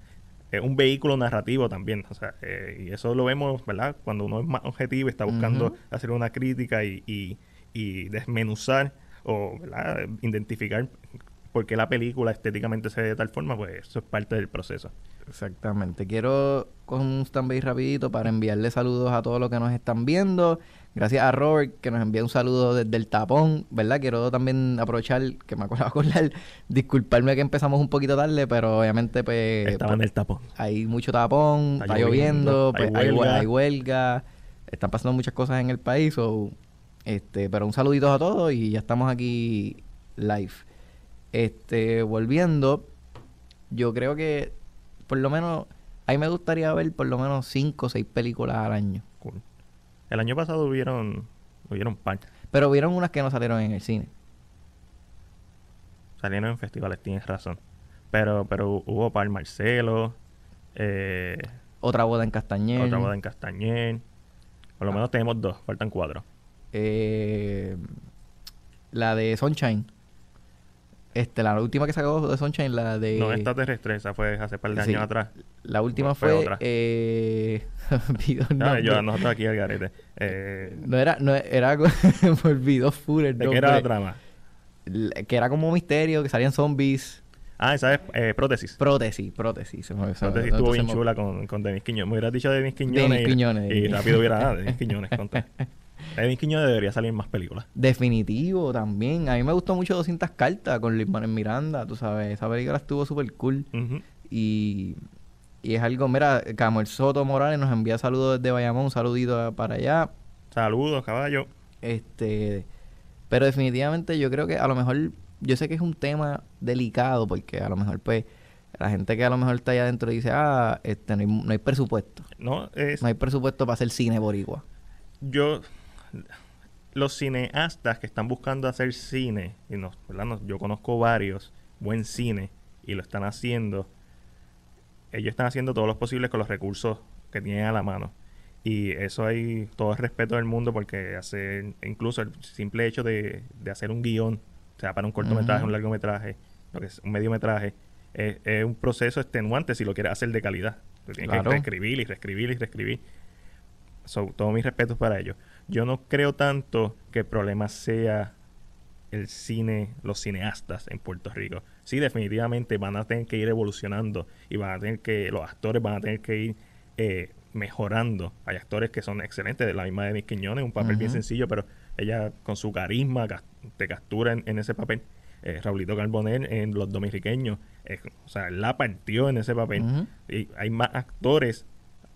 es un vehículo narrativo también. O sea, eh, y eso lo vemos, ¿verdad? Cuando uno es más objetivo, está buscando hacer una crítica y, y, y desmenuzar o ¿verdad? identificar por qué la película estéticamente se ve de tal forma, pues eso es parte del proceso.
Exactamente. Quiero con un stand-by rapidito para enviarle saludos a todos los que nos están viendo. Gracias a Robert que nos envía un saludo desde el tapón, ¿verdad? Quiero también aprovechar, que me acuerdo acordar, disculparme que empezamos un poquito tarde, pero obviamente pues,
Estaba en el tapón.
hay mucho tapón, está,
Está
lloviendo,
lloviendo,
pues,
hay
hay, hue-
huelga.
hay huelga, están pasando muchas cosas en el país, so, este, pero un saludito a todos y ya estamos aquí live. Este, volviendo, yo creo que por lo menos, a mí me gustaría ver por lo menos cinco o seis películas al año.
El año pasado hubieron, hubieron par.
Pero vieron unas que no salieron en el cine.
Salieron en festivales, tienes razón. Pero, pero hubo par Marcelo, eh,
Otra boda en Castañer.
otra boda en Castañer. Por lo
Ah.
menos tenemos dos, faltan cuatro.
eh, la de Sunshine. Este, la última que sacó de Sunshine, la de...
No, extraterrestre, esa fue hace par de
Sí.
años atrás.
La última
Fue
fue...
otra.
eh, el
No, yo, nosotros aquí al garete. Eh,
No era, no era, me olvidó full el
¿De qué era la trama?
Que era como un misterio, que salían zombies.
Ah, esa es eh, prótesis.
Prótesis, prótesis. Se me, se me-
Prótesis estuvo bien chula con, con Denis Quiñones. Me hubieras dicho Denis Quiñones.
Denis
y-
Quiñones.
Y, rápido hubiera, ah, Denis Quiñones, contra. Eddie Quiñones debería salir más películas.
Definitivo también. A mí me gustó mucho 200 cartas con Luis Manuel Miranda, tú sabes. Esa película estuvo súper cool. Y, y es algo, mira, Camuel Soto Morales nos envía saludos desde Bayamón, un saludito para allá.
Saludos, caballo.
Este, pero definitivamente yo creo que a lo mejor, yo sé que es un tema delicado porque a lo mejor pues la gente que a lo mejor está allá adentro dice, ah, este, no hay, no hay presupuesto.
No, es,
No hay presupuesto para hacer cine boricua.
yo los cineastas que están buscando hacer cine y no, ¿verdad? No, yo conozco varios buen cine y lo están haciendo ellos están haciendo todo lo posible con los recursos que tienen a la mano y eso hay todo el respeto del mundo porque hacer incluso el simple hecho de, de hacer un guion sea para un cortometraje un largometraje lo que es un mediometraje es, es un proceso extenuante si lo quieres hacer de calidad tienes
Claro.
que reescribir y reescribir y reescribir So, todos mis respetos para ellos. Yo no creo tanto que el problema sea el cine, los cineastas en Puerto Rico. Sí, definitivamente van a tener que ir evolucionando y van a tener que, los actores van a tener que ir eh, mejorando. Hay actores que son excelentes, de la misma Denis Quiñones, un papel bien sencillo, pero ella con su carisma ca- te captura en, en ese papel. Eh, Raulito Carbonell en Los Dominiqueños, eh, o sea, la partió en ese papel. Y hay más actores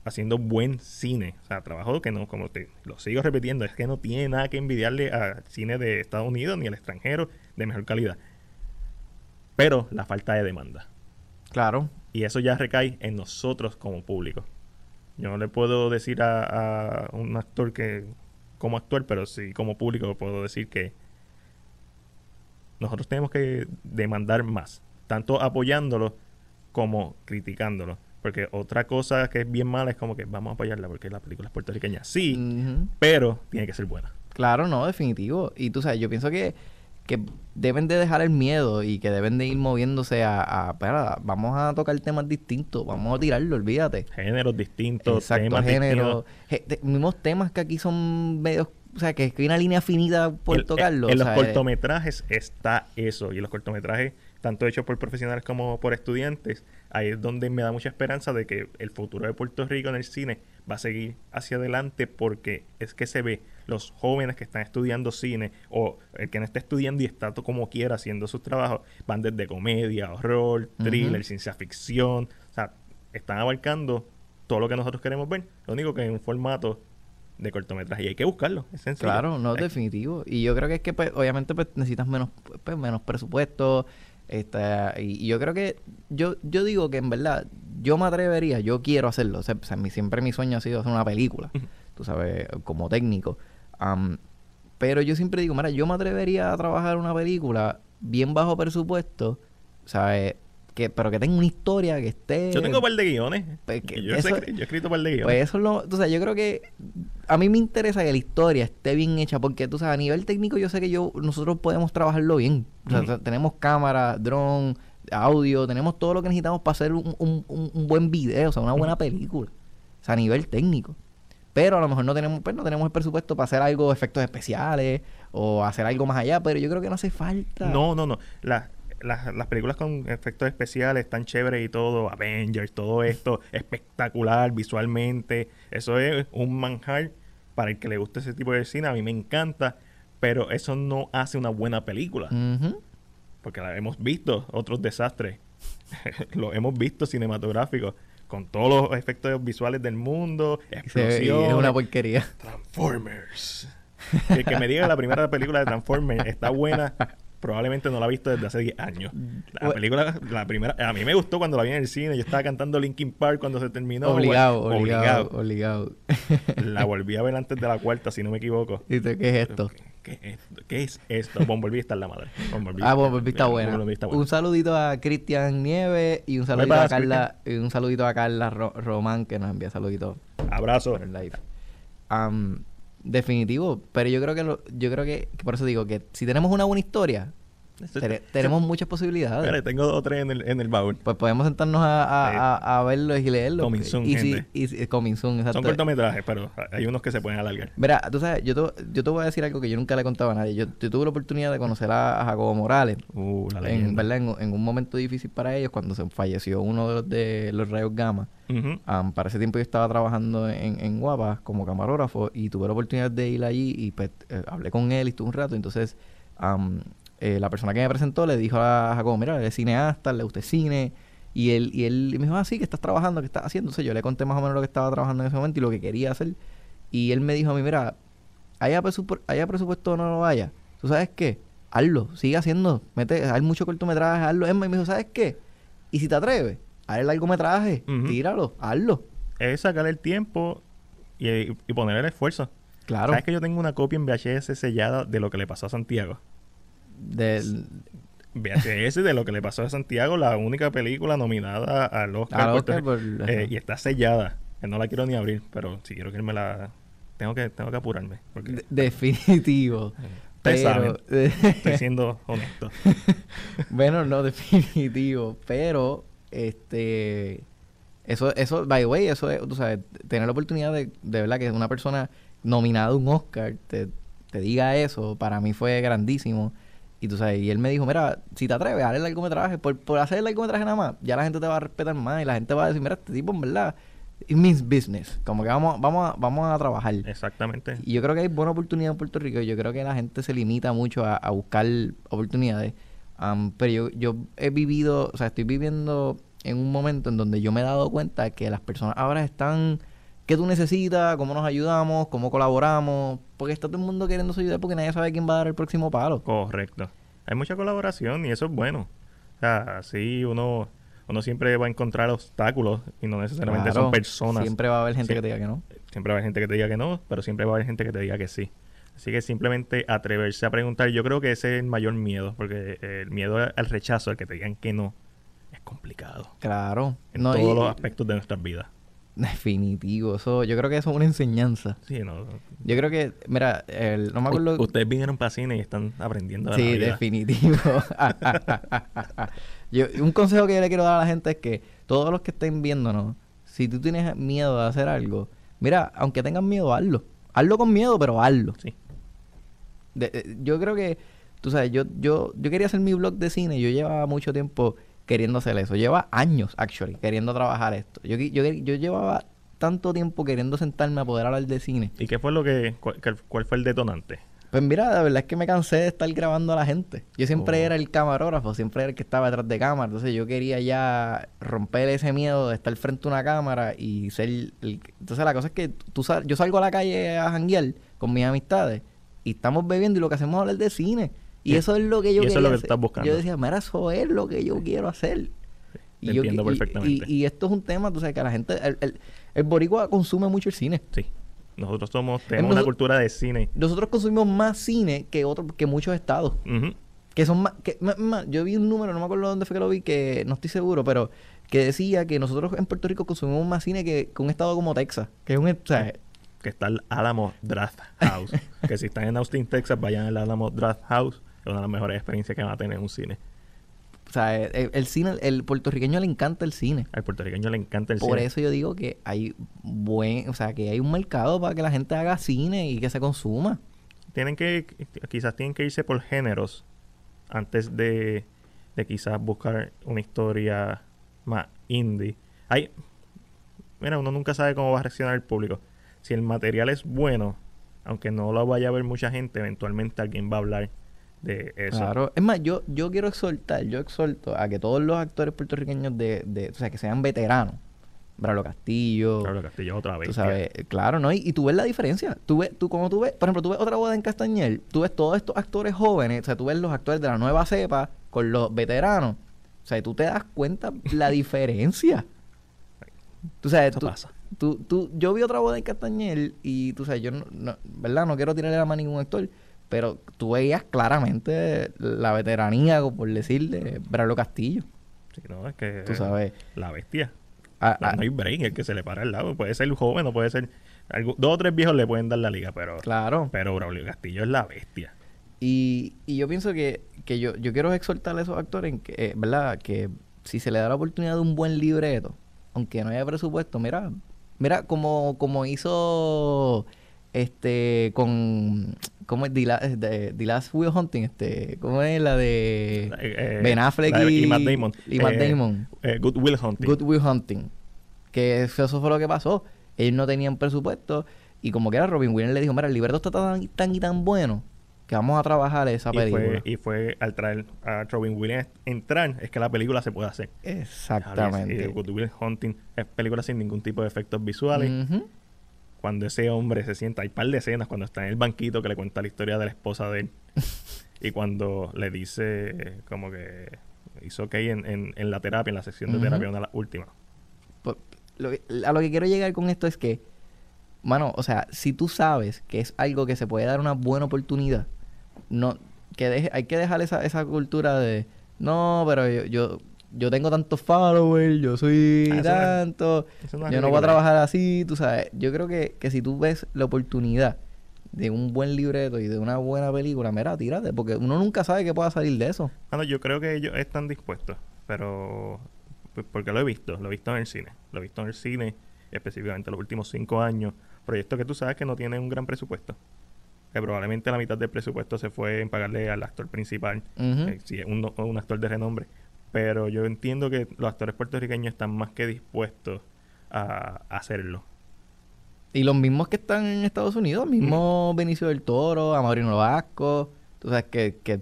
haciendo buen cine. O sea, trabajo que no, como te lo sigo repitiendo, es que no tiene nada que envidiarle al cine de Estados Unidos ni al extranjero de mejor calidad. Pero la falta de demanda.
Claro.
Y eso ya recae en nosotros como público. Yo no le puedo decir a, a un actor que como actor, pero sí como público puedo decir que nosotros tenemos que demandar más, tanto apoyándolo como criticándolo. Porque otra cosa que es bien mala es como que vamos a apoyarla porque la película es puertorriqueña. Sí, pero tiene que ser buena.
Claro, no, definitivo. Y tú sabes, yo pienso que, que deben de dejar el miedo y que deben de ir moviéndose a, a espera, vamos a tocar temas distintos, vamos a tirarlo, olvídate.
Géneros distintos,
Exacto,
temas
género.
distintos.
Te- mismos temas que aquí son medios, o sea, que, que hay una línea finita por
El-
tocarlo.
En, los
eh,
cortometrajes está eso. Y los cortometrajes, tanto hechos por profesionales como por estudiantes, ahí es donde me da mucha esperanza de que el futuro de Puerto Rico en el cine va a seguir hacia adelante porque es que se ve los jóvenes que están estudiando cine o el que no está estudiando y está como quiera haciendo sus trabajos, van desde comedia, horror, thriller, ciencia ficción. O sea, están abarcando todo lo que nosotros queremos ver. Lo único que en un formato de cortometraje. Y hay que buscarlo, es sencillo.
Claro, no,
Hay-
definitivo. Y yo creo que es que, pues, obviamente, pues, necesitas menos, pues, menos presupuesto. Este, y, y yo creo que, yo, yo digo que en verdad, yo me atrevería, yo quiero hacerlo. O sea, mi- siempre mi sueño ha sido hacer una película, tú sabes, como técnico. Am, pero yo siempre digo, mira, yo me atrevería a trabajar una película bien bajo presupuesto, ¿sabes? Que, pero que tenga una historia que esté...
Yo tengo un par de guiones.
Pues que
yo,
eso-
sé- yo he escrito un par de guiones.
Pues eso es lo, tú sabes, yo creo que a mí me interesa que la historia esté bien hecha porque tú sabes, a nivel técnico yo sé que yo nosotros podemos trabajarlo bien. O sea, tenemos cámara, dron, audio, tenemos todo lo que necesitamos para hacer un, un- un- buen video, o sea, una buena película. O sea, a nivel técnico. Pero a lo mejor no tenemos, pues no tenemos el presupuesto para hacer algo, efectos especiales o hacer algo más allá, pero yo creo que no hace falta.
No, no, no. Las, las, las películas con efectos especiales están chéveres y todo. Avengers, todo esto espectacular visualmente. Eso es un manjar para el que le guste ese tipo de cine. A mí me encanta. Pero eso no hace una buena película. Porque la hemos visto, otros desastres. Lo hemos visto cinematográficos. Con todos los efectos visuales del mundo. Explosiones.
es una porquería.
Transformers. El que me diga la primera película de Transformers está buena, probablemente no la ha visto desde hace 10 años. La película, la primera, a mí me gustó cuando la vi en el cine. Yo estaba cantando Linkin Park cuando se terminó.
obligado,
Bueno,
obligado, obligado.
La volví a ver antes de la cuarta, si no me equivoco.
¿Y tú, qué es esto?
¿Qué, qué es esto? ¿Qué es esto? Bumblebee está en la madre. Bumblebee,
Ah, Bumblebee está buena.
Bumblebee está buena.
Un saludito a Cristian Nieves y un saludito a Carla, y un saludito a Carla Ro- Román que nos envía saluditos
Abrazo.
por el live. Am, definitivo, pero yo creo que lo- yo creo que, que por eso digo que si tenemos una buena historia, Tere- tenemos muchas posibilidades.
Espera, tengo dos o tres en el, en el baúl.
Pues podemos sentarnos a, a,
Sí.
a, a verlos y leerlos.
Coming soon,
y si,
gente.
y si- coming soon, exacto.
Son cortometrajes, pero hay unos que se pueden alargar.
Mira, tú sabes, yo te, yo te voy a decir algo que yo nunca le he contado a nadie. Yo, yo tuve la oportunidad de conocer a, Jacobo Morales.
Uh, la
En. ¿verdad? En, en un momento difícil para ellos, cuando se falleció uno de los, de los rayos gamma. Para ese tiempo yo estaba trabajando en, en Guapa como camarógrafo y tuve la oportunidad de ir allí y pues, eh, hablé con él y estuve un rato. Entonces, am, eh, la persona que me presentó le dijo a Jacobo, mira, él es cineasta, le gusta el cine. Y él, y él me dijo, ah, sí, que estás trabajando, que estás haciendo. Entonces yo le conté más o menos lo que estaba trabajando en ese momento y lo que quería hacer. Y él me dijo a mí, mira, haya, presupu- haya presupuesto o no lo haya, ¿tú sabes qué? Hazlo, sigue haciendo, mete, hay mucho cortometraje, hazlo. Es más, y me dijo, ¿sabes qué? Y si te atreves, haz el largometraje,
Ujú.
tíralo, hazlo.
Es sacar el tiempo y, y poner el esfuerzo.
Claro.
¿Sabes que yo tengo una copia en VHS sellada de lo que le pasó a Santiago?
Del,
VHS de lo que le pasó a Santiago, la única película nominada al Oscar.
al
Puerto
Oscar
Rico.
por-
Eh, y está sellada. No la quiero ni abrir, pero si quiero que me la... Tengo que, tengo que apurarme. Porque
De- definitivo.
Ustedes
Pero,
estoy siendo honesto.
bueno, no, definitivo. Pero, este. Eso, eso, by the way, eso es, tú sabes, tener la oportunidad de, de verdad que una persona nominada a un Oscar te, te diga eso, para mí fue grandísimo. Y tú sabes, y él me dijo, mira, si te atreves, haz el largometraje, por, por hacer el largometraje nada más, ya la gente te va a respetar más y la gente va a decir, mira, este tipo en verdad, it means business. Como que vamos, vamos, a, vamos a trabajar.
Exactamente.
Y yo creo que hay buena oportunidad en Puerto Rico. Yo creo que la gente se limita mucho a, a buscar oportunidades. Pero yo, yo he vivido, o sea, estoy viviendo en un momento en donde yo me he dado cuenta que las personas ahora están, ¿qué tú necesitas? ¿Cómo nos ayudamos? ¿Cómo colaboramos? Porque está todo el mundo queriéndose ayudar porque nadie sabe quién va a dar el próximo palo.
Correcto. Hay mucha colaboración y eso es bueno. O sea, así uno, uno siempre va a encontrar obstáculos y no necesariamente
Claro,
son personas.
Siempre va a haber gente que te diga que no.
Siempre va a haber gente que te diga que no, pero siempre va a haber gente que te diga que sí. Así que simplemente atreverse a preguntar, yo creo que ese es el mayor miedo, porque el miedo al rechazo, al que te digan que no, es complicado
Claro.
en
No,
todos
y-
los aspectos de nuestras vidas.
Definitivo. Eso, yo creo que eso es una enseñanza.
Sí, no,
Yo creo que, mira, el, no me acuerdo.
U- ustedes vinieron para cine y están aprendiendo de
Sí,
la
definitivo. yo, un consejo que yo le quiero dar a la gente es que todos los que estén viéndonos, si tú tienes miedo de hacer algo, mira, aunque tengas miedo, hazlo. Hazlo con miedo, pero hazlo.
Sí.
De- de- yo creo que, tú sabes, yo, yo, yo quería hacer mi blog de cine. Yo llevaba mucho tiempo queriendo hacer eso. Lleva años, actually, queriendo trabajar esto. Yo, yo, yo llevaba tanto tiempo queriendo sentarme a poder hablar de cine.
¿Y qué fue lo que, cuál, cuál- cuál fue el detonante?
Pues mira, la verdad es que me cansé de estar grabando a la gente. Yo siempre
Oh.
era el camarógrafo, siempre era el que estaba detrás de cámara. Entonces yo quería ya romper ese miedo de estar frente a una cámara y ser el... Entonces la cosa es que tú sal- yo salgo a la calle a janguear con mis amistades y estamos bebiendo y lo que hacemos es hablar de cine. Y
Sí.
eso es lo que yo
Y eso es lo que
hacer.
estás buscando.
Yo decía, mira, eso es lo que yo quiero hacer.
te
yo
entiendo
y-
perfectamente.
Y, y esto es un tema, tú sabes, que la gente... El, el, el boricua consume mucho el cine.
Sí. Nosotros somos, tenemos una cultura de cine.
Nosotros consumimos más cine que otros que muchos estados. Que son más, que, ma- yo vi un número, no me acuerdo dónde fue que lo vi, que no estoy seguro, pero que decía que nosotros en Puerto Rico consumimos más cine que, que un estado como Texas. Que es un, o sea,
que está el Alamo Draft House. que si están en Austin, Texas, vayan al Alamo Draft House. Es una de las mejores experiencias que van a tener en un cine.
o sea, el, el cine, el puertorriqueño le encanta el cine.
Al puertorriqueño le encanta el
Por
cine.
eso yo digo que hay buen, o sea, que hay un mercado para que la gente haga cine y que se consuma.
Tienen que, quizás tienen que irse por géneros antes de, de quizás buscar una historia más indie. Hay, mira, uno nunca sabe cómo va a reaccionar el público. Si el material es bueno, aunque no lo vaya a ver mucha gente, eventualmente alguien va a hablar de eso.
Claro. Es más, yo, yo quiero exhortar, yo exhorto a que todos los actores puertorriqueños de, de o sea, que sean veteranos. Bralo Castillo,
Claro, Castillo otra vez.
Tú sabes, claro, ¿no? Y, y tú ves la diferencia. Tú ves, tú como tú ves, por ejemplo, tú ves otra boda en Castañel, tú ves todos estos actores jóvenes, o sea, tú ves los actores de la nueva cepa con los veteranos. O sea, tú te das cuenta la diferencia. Tú sabes,
Eso
tú,
pasa.
tú, tú- yo vi otra boda en Castañel y tú sabes, yo no, no- ¿verdad? No quiero tirarle la mano a ningún actor, pero tú veías claramente la veteranía, por decirle, Bralo Castillo.
Sí, no, es que
Tú sabes.
la bestia.
Ah,
No,
ah,
no hay break, el que se le para al lado. Puede ser joven o puede ser. algo- dos o tres viejos le pueden dar la liga, pero.
claro.
Pero Braulio Castillo es la bestia.
Y, y yo pienso que, que yo, yo quiero exhortar a esos actores, en que, eh, ¿verdad? Que si se le da la oportunidad de un buen libreto, aunque no haya presupuesto, mira, mira como, como hizo este con ¿cómo es The, La- de- The Last Will Hunting? Este, ¿cómo es la de
Eh, eh,
Ben Affleck
de-
y,
y Matt Damon.
y Matt
Eh,
Damon?
eh, Good Will Hunting.
Good Will Hunting. Que eso fue lo que pasó. Ellos no tenían presupuesto y como que era Robin Williams le dijo, mira, el libreto está tan, tan y tan bueno que vamos a trabajar esa
y
película.
fue, y fue al traer a Robin Williams entrar, es que la película se puede hacer.
Exactamente.
Y Good Will Hunting es película sin ningún tipo de efectos visuales.
Ujú.
Cuando ese hombre se sienta, hay par de escenas cuando está en el banquito que le cuenta la historia de la esposa de él. y cuando le dice como que hizo ok en, en, en la terapia, en la sección de terapia, una de las últimas.
Por- lo que- a lo que quiero llegar con esto es que, mano, o sea, si tú sabes que es algo que se puede dar una buena oportunidad, no, que deje, hay que dejar esa, esa cultura de, no, pero yo, yo, yo tengo tantos followers, yo soy
Ah, no
tanto,
no
yo no voy a trabajar así, tú sabes. Yo creo que, que si tú ves la oportunidad de un buen libreto y de una buena película, mira, tírate, porque uno nunca sabe qué pueda salir de eso.
Bueno, yo creo que ellos están dispuestos, pero pues, porque lo he visto, lo he visto en el cine, lo he visto en el cine, específicamente los últimos cinco años, proyectos que tú sabes que no tienen un gran presupuesto, que probablemente la mitad del presupuesto se fue en pagarle al actor principal, eh, si es un, un actor de renombre, pero yo entiendo que los actores puertorriqueños están más que dispuestos a, a hacerlo.
Y los mismos que están en Estados Unidos, mismo Benicio del Toro, Amaurino Vasco, tú sabes, que, que,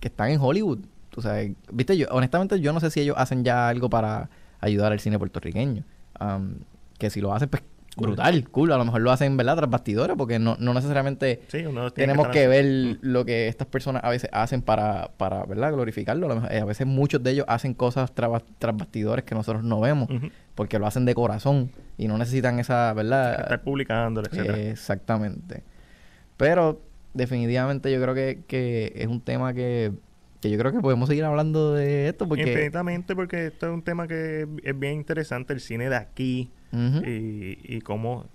que están en Hollywood. Tú sabes, viste, yo, honestamente yo no sé si ellos hacen ya algo para ayudar al cine puertorriqueño. Am, que si lo hacen, pues
Cool.
brutal, cool. A lo mejor lo hacen, ¿verdad? Tras bastidores, porque no, no necesariamente
Sí,
tenemos que ver
Mm.
lo que estas personas a veces hacen para, para ¿verdad? Glorificarlo. A, lo mejor- eh, a veces muchos de ellos hacen cosas tras, tras bastidores que nosotros no vemos, porque lo hacen de corazón y no necesitan esa, ¿verdad?
Estar publicándolo.
Eh, exactamente. Pero definitivamente yo creo que, que es un tema que, que yo creo que podemos seguir hablando de esto porque...
Infinitamente porque esto es un tema que es bien interesante, el cine de aquí
Ujú.
y, y cómo...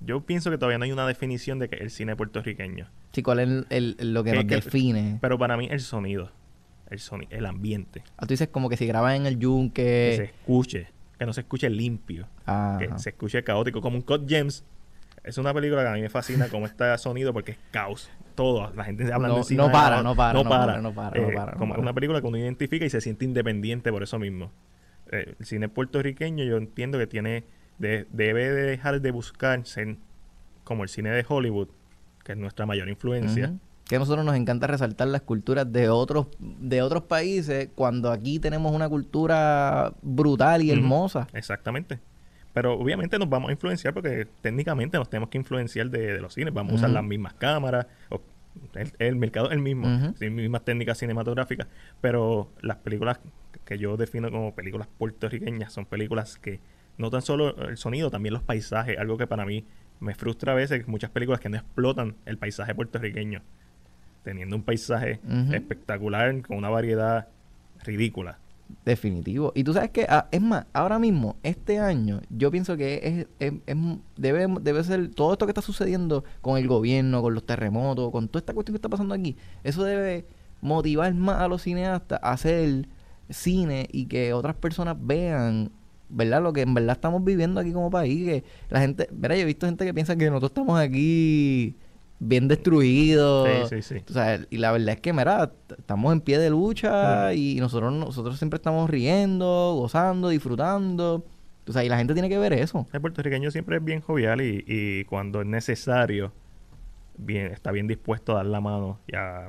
Yo pienso que todavía no hay una definición de que el cine puertorriqueño.
Sí, ¿cuál es el, el- lo que
Que-
nos
que-
define?
Pero para mí el sonido, el el ambiente,
Ah, tú dices como que si graban en el
que se
yunque...
escuche, que no se escuche limpio,
Ajá.
que se escuche caótico, como un Cut James. Es una película que a mí me fascina cómo está sonido porque es caos. Todo, la gente
No-
encima
no
de
para, no para, no para, no para, no
Eh,
para, no
como
para.
una película que uno identifica y se siente independiente por eso mismo. Eh, el cine puertorriqueño yo entiendo que tiene de- debe de dejar de buscar ser como el cine de Hollywood, que es nuestra mayor influencia.
Que a nosotros nos encanta resaltar las culturas de otros de otros países cuando aquí tenemos una cultura brutal y hermosa.
Exactamente. Pero obviamente nos vamos a influenciar porque técnicamente nos tenemos que influenciar de, de los cines. Vamos a usar las mismas cámaras. o- el, el mercado es el mismo. Sí, mismas técnicas cinematográficas. Pero las películas que yo defino como películas puertorriqueñas son películas que no tan solo el sonido, también los paisajes. Algo que para mí me frustra a veces. Muchas películas que no explotan el paisaje puertorriqueño. Teniendo un paisaje espectacular con una variedad ridícula.
Definitivo. Y tú sabes que, ah, es más, ahora mismo, este año, yo pienso que es, es- es- debe, debe ser todo esto que está sucediendo con el gobierno, con los terremotos, con toda esta cuestión que está pasando aquí, eso debe motivar más a los cineastas a hacer cine y que otras personas vean, ¿verdad? Lo que en verdad estamos viviendo aquí como país, que la gente, ¿verdad? Yo he visto gente que piensa que nosotros estamos aquí bien destruidos.
Sí, sí, sí.
O sea, y la verdad es que, mira, estamos en pie de lucha y nosotros nosotros siempre estamos riendo, gozando, disfrutando. O sea, y la gente tiene que ver eso.
El puertorriqueño siempre es bien jovial y, y cuando es necesario, bien, está bien dispuesto a dar la mano y y a-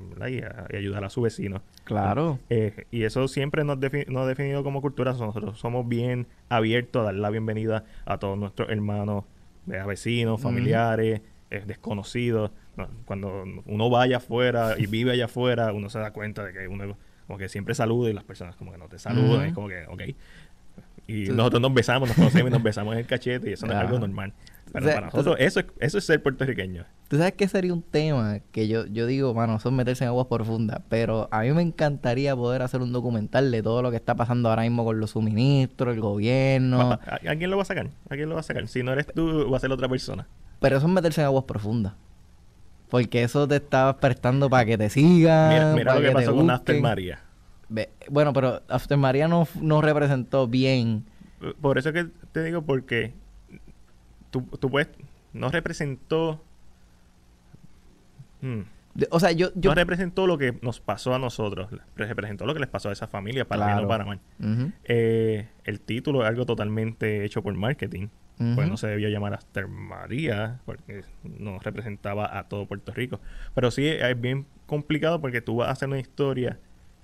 y ayudar a su vecino.
Claro.
Eh, y eso siempre nos, ha definido como cultura. Nosotros somos bien abiertos a dar la bienvenida a todos nuestros hermanos, a vecinos, familiares, eh, desconocidos. No, cuando uno vaya afuera y vive allá afuera, uno se da cuenta de que uno como que siempre saluda y las personas como que no te saludan.
Ujú.
Es como que, ok. Y
Sí.
nosotros nos besamos, nos conocemos y nos besamos en el cachete y eso no es algo normal. Pero
O sea,
para nosotros eso es, eso es ser puertorriqueño.
Tú sabes que sería un tema que yo, yo digo, mano, eso es meterse en aguas profundas. Pero a mí me encantaría poder hacer un documental de todo lo que está pasando ahora mismo con los suministros, el gobierno.
¿A, a quién lo va a sacar? ¿A quién lo va a sacar? Si no eres tú, va a ser otra persona.
Pero eso es meterse en aguas profundas. Porque eso te estabas prestando para que te sigan.
Mira, lo que pasó con After. María.
Bueno, pero After María no, no representó bien.
Por eso que te digo, porque tú, tú puedes. No representó. Hmm,
O sea, yo... yo
no representó lo que nos pasó a nosotros. Representó lo que les pasó a esa familia, para bien
Claro.
o para mal. Eh, el título es algo totalmente hecho por marketing. Pues no se debía llamar After María, porque no representaba a todo Puerto Rico. Pero sí es bien complicado porque tú vas a hacer una historia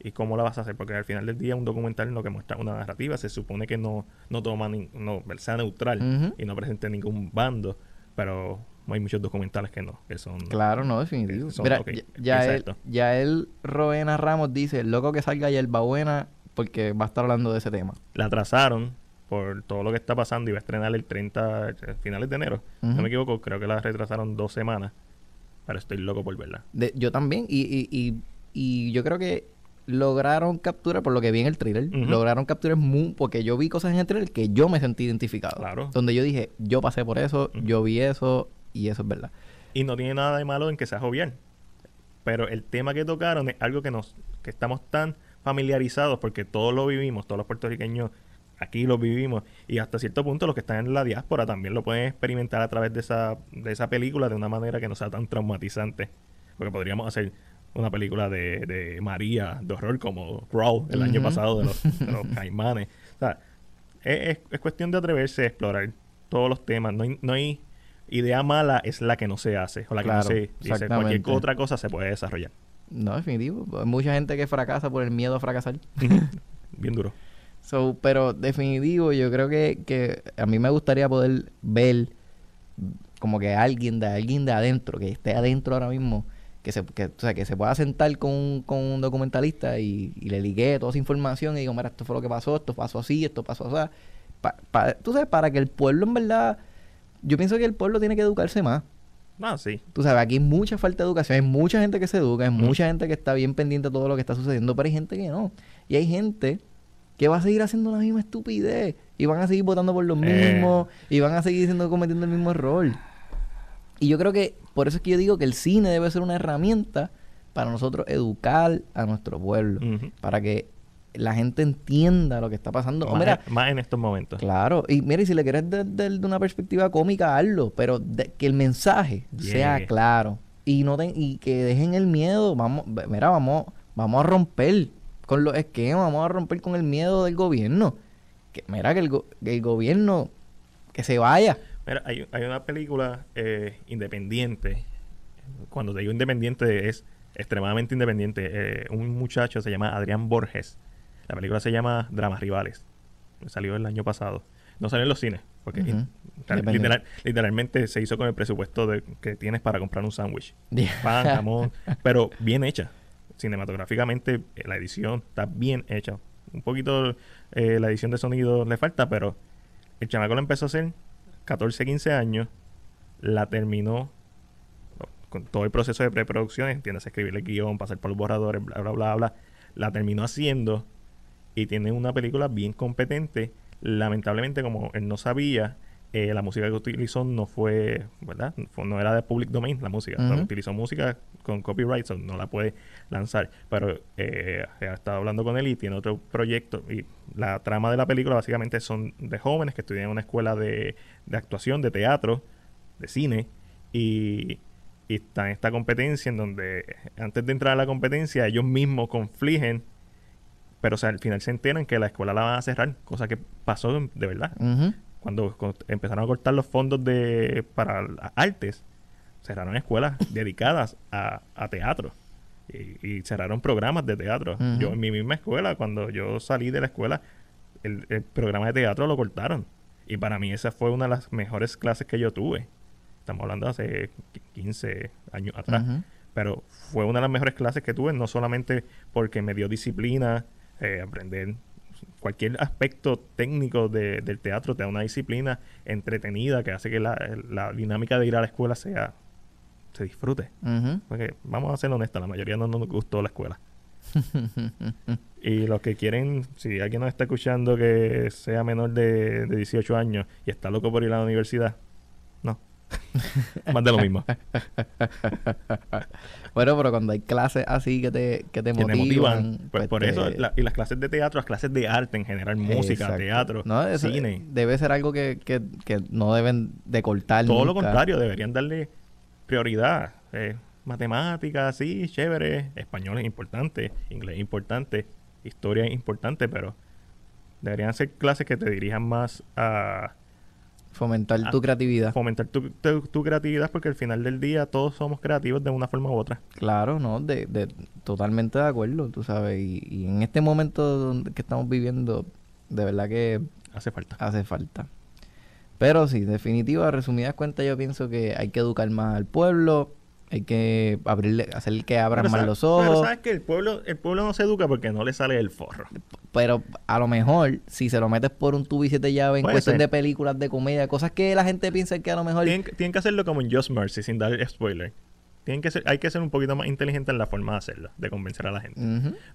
y cómo la vas a hacer, porque al final del día un documental lo que muestra una narrativa, se supone que no, no toma ni- no sea neutral y no presente ningún bando, pero hay muchos documentales que no, que son
Claro, no, definitivo.
Son-
Mira, ya, ya él,
exacto.
ya él, Roena Ramos dice, loco que salga Buena porque va a estar hablando de ese tema.
la atrasaron por todo lo que está pasando y va a estrenar el 30 eh, finales de enero. No me equivoco, creo que la retrasaron dos semanas, pero estoy loco por verla.
De- yo también, y, y, y, y yo creo que lograron capturar, por lo que vi en el trailer,
Ujú.
lograron capturar muy, porque yo vi cosas en el trailer que yo me sentí identificado.
Claro.
Donde yo dije, yo pasé por eso, yo vi eso, y eso es verdad.
Y no tiene nada de malo en que sea jovial. Pero el tema que tocaron es algo que nos que estamos tan familiarizados porque todos lo vivimos, todos los puertorriqueños aquí lo vivimos y hasta cierto punto los que están en la diáspora también lo pueden experimentar a través de esa de esa película de una manera que no sea tan traumatizante. Porque podríamos hacer una película de, de María, de horror como Crawl el año pasado de los, de los caimanes. O sea, es, es- es cuestión de atreverse a explorar todos los temas. No hay, no hay idea mala, es la que no se hace. O la que
Claro,
no se dice. Cualquier otra cosa se puede desarrollar.
No, definitivo. Hay mucha gente que fracasa por el miedo a fracasar.
Bien duro.
So, pero definitivo, yo creo que, que a mí me gustaría poder ver como que alguien de alguien de adentro, que esté adentro ahora mismo, que se, que, o sea, que se pueda sentar con, un- con un documentalista y, y le ligue toda esa información y digo, mira, esto fue lo que pasó, esto pasó así, esto pasó así. Pa- pa- tú sabes, para que el pueblo en verdad, yo pienso que el pueblo tiene que educarse más.
Ah, sí.
Tú sabes, aquí hay mucha falta de educación, hay mucha gente que se educa, hay mucha gente que está bien pendiente de todo lo que está sucediendo, pero hay gente que no. Y hay gente que va a seguir haciendo la misma estupidez y van a seguir votando por los
Eh.
mismos y van a seguir siendo, cometiendo el mismo error. Y yo creo que por eso es que yo digo que el cine debe ser una herramienta para nosotros educar a nuestro pueblo, para que la gente entienda lo que está pasando.
Más,
mira,
en, más en estos momentos.
Claro, y mira, y si le quieres de, de- de una perspectiva cómica, hazlo, pero de- que el mensaje sea claro y no y que dejen el miedo, vamos, mira, vamos, vamos a romper con los esquemas, vamos a romper con el miedo del gobierno. Que mira que el, que el gobierno que se vaya.
Mira, hay, hay una película eh, independiente. Cuando te digo independiente, es extremadamente independiente. Eh, un muchacho se llama Adrián Borges. La película se llama Dramas Rivales. Salió el año pasado. No salió en los cines. Porque literal- literalmente se hizo con el presupuesto de, que tienes para comprar un sándwich. Pan, jamón. pero bien hecha. Cinematográficamente, eh, la edición está bien hecha. Un poquito eh, la edición de sonido le falta, pero el chamaco lo empezó a hacer 14, 15 años. La terminó no, con todo el proceso de preproducción, entiendes, escribir el guion, pasar por los borradores, bla, bla, bla, bla. La terminó haciendo y tiene una película bien competente. Lamentablemente, como él no sabía, eh, la música que utilizó no fue, ¿verdad? Fue- no era de public domain la música. Utilizó música con copyright, so no la puede lanzar. Pero eh, he estado hablando con él y tiene otro proyecto. Y la trama de la película básicamente son de jóvenes que estudian en una escuela de, de actuación, de teatro, de cine. Y, y está en esta competencia en donde antes de entrar a la competencia ellos mismos confligen pero o sea, al final se enteran que la escuela la van a cerrar, cosa que pasó de verdad.
Ujú.
Cuando empezaron a cortar los fondos de para las artes, cerraron escuelas dedicadas a, a teatro y, y cerraron programas de teatro. Yo en mi misma escuela, cuando yo salí de la escuela, el, el programa de teatro lo cortaron. Y para mí esa fue una de las mejores clases que yo tuve. Estamos hablando de hace 15 años atrás. Pero fue una de las mejores clases que tuve, no solamente porque me dio disciplina, eh, aprender cualquier aspecto técnico de- del teatro, te da una disciplina entretenida que hace que la, la dinámica de ir a la escuela sea se disfrute.
Ujú.
Porque vamos a ser honestos, la mayoría no nos gustó la escuela. Y los que quieren, si alguien nos está escuchando que sea menor de, de 18 años y está loco por ir a la universidad. Más de lo mismo.
bueno, pero cuando hay clases así que te, que te
Que te
motivan.
motivan. Pues, por
te-
eso, la- y las clases de teatro, las clases de arte en general, música,
Exacto.
teatro,
No, eso
cine.
Debe ser algo que, que, que no deben de cortar.
Todo lo contrario, deberían darle prioridad. Eh, matemáticas, sí, chévere. Español es importante, inglés es importante, historia es importante, pero deberían ser clases que te dirijan más a
Fomentar
Ah,
tu creatividad.
fomentar tu, tu- tu creatividad, porque al final del día todos somos creativos de una forma u otra.
Claro, no, de, de totalmente de acuerdo, tú sabes. Y, y en este momento donde- que estamos viviendo, de verdad que
Hace falta.
hace falta. Pero sí, definitiva, resumidas cuentas, yo pienso que hay que educar más al pueblo, hay que abrirle, hacer que abran
Pero
más los
Pero
ojos.
sabes que el pueblo, el pueblo no se educa porque no le sale el forro.
Pero a lo mejor, si se lo metes por un tubo y siete llaves en
Puede
cuestión
ser.
de películas de comedia, cosas que la gente piensa que a lo mejor.
Tienen, tienen que hacerlo como en Just Mercy, sin dar spoiler. Tienen que ser, hay que ser un poquito más inteligente en la forma de hacerlo, de convencer a la gente.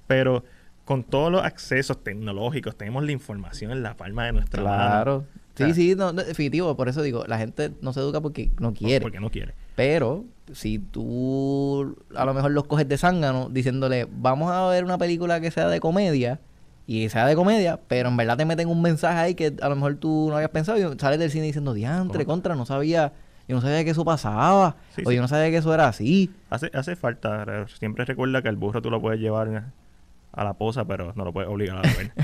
Pero con todos los accesos tecnológicos, tenemos la información en la palma de nuestra mano.
Claro. Sí, sí, no, definitivo. Por eso digo, la gente no se educa porque no quiere.
Porque no quiere.
Pero si tú a lo mejor los coges de zángano diciéndole, vamos a ver una película que sea de comedia, y sea de comedia, pero en verdad te meten un mensaje ahí que a lo mejor tú no habías pensado y sales del cine diciendo, diantre, contra, no sabía, yo no sabía que eso pasaba,
Sí,
o
sí.
yo no sabía que eso era así.
Hace, hace falta. re- Siempre recuerda que el burro tú lo puedes llevar a la posa, pero no lo puedes obligar a beber.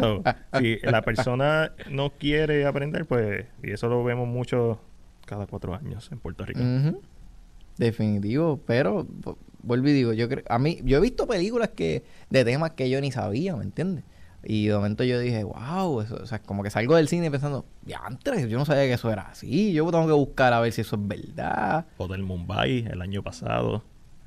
So, si la persona no quiere aprender, pues, y eso lo vemos mucho cada cuatro años en Puerto Rico.
Definitivo, pero vu- vuelvo y digo, yo creo, a mí, yo he visto películas que de temas que yo ni sabía, ¿me entiendes? Y de momento yo dije, wow, eso, o sea, como que salgo del cine pensando, diantre, yo no sabía que eso era así, yo tengo que buscar a ver si eso es verdad.
Hotel Mumbai el año pasado,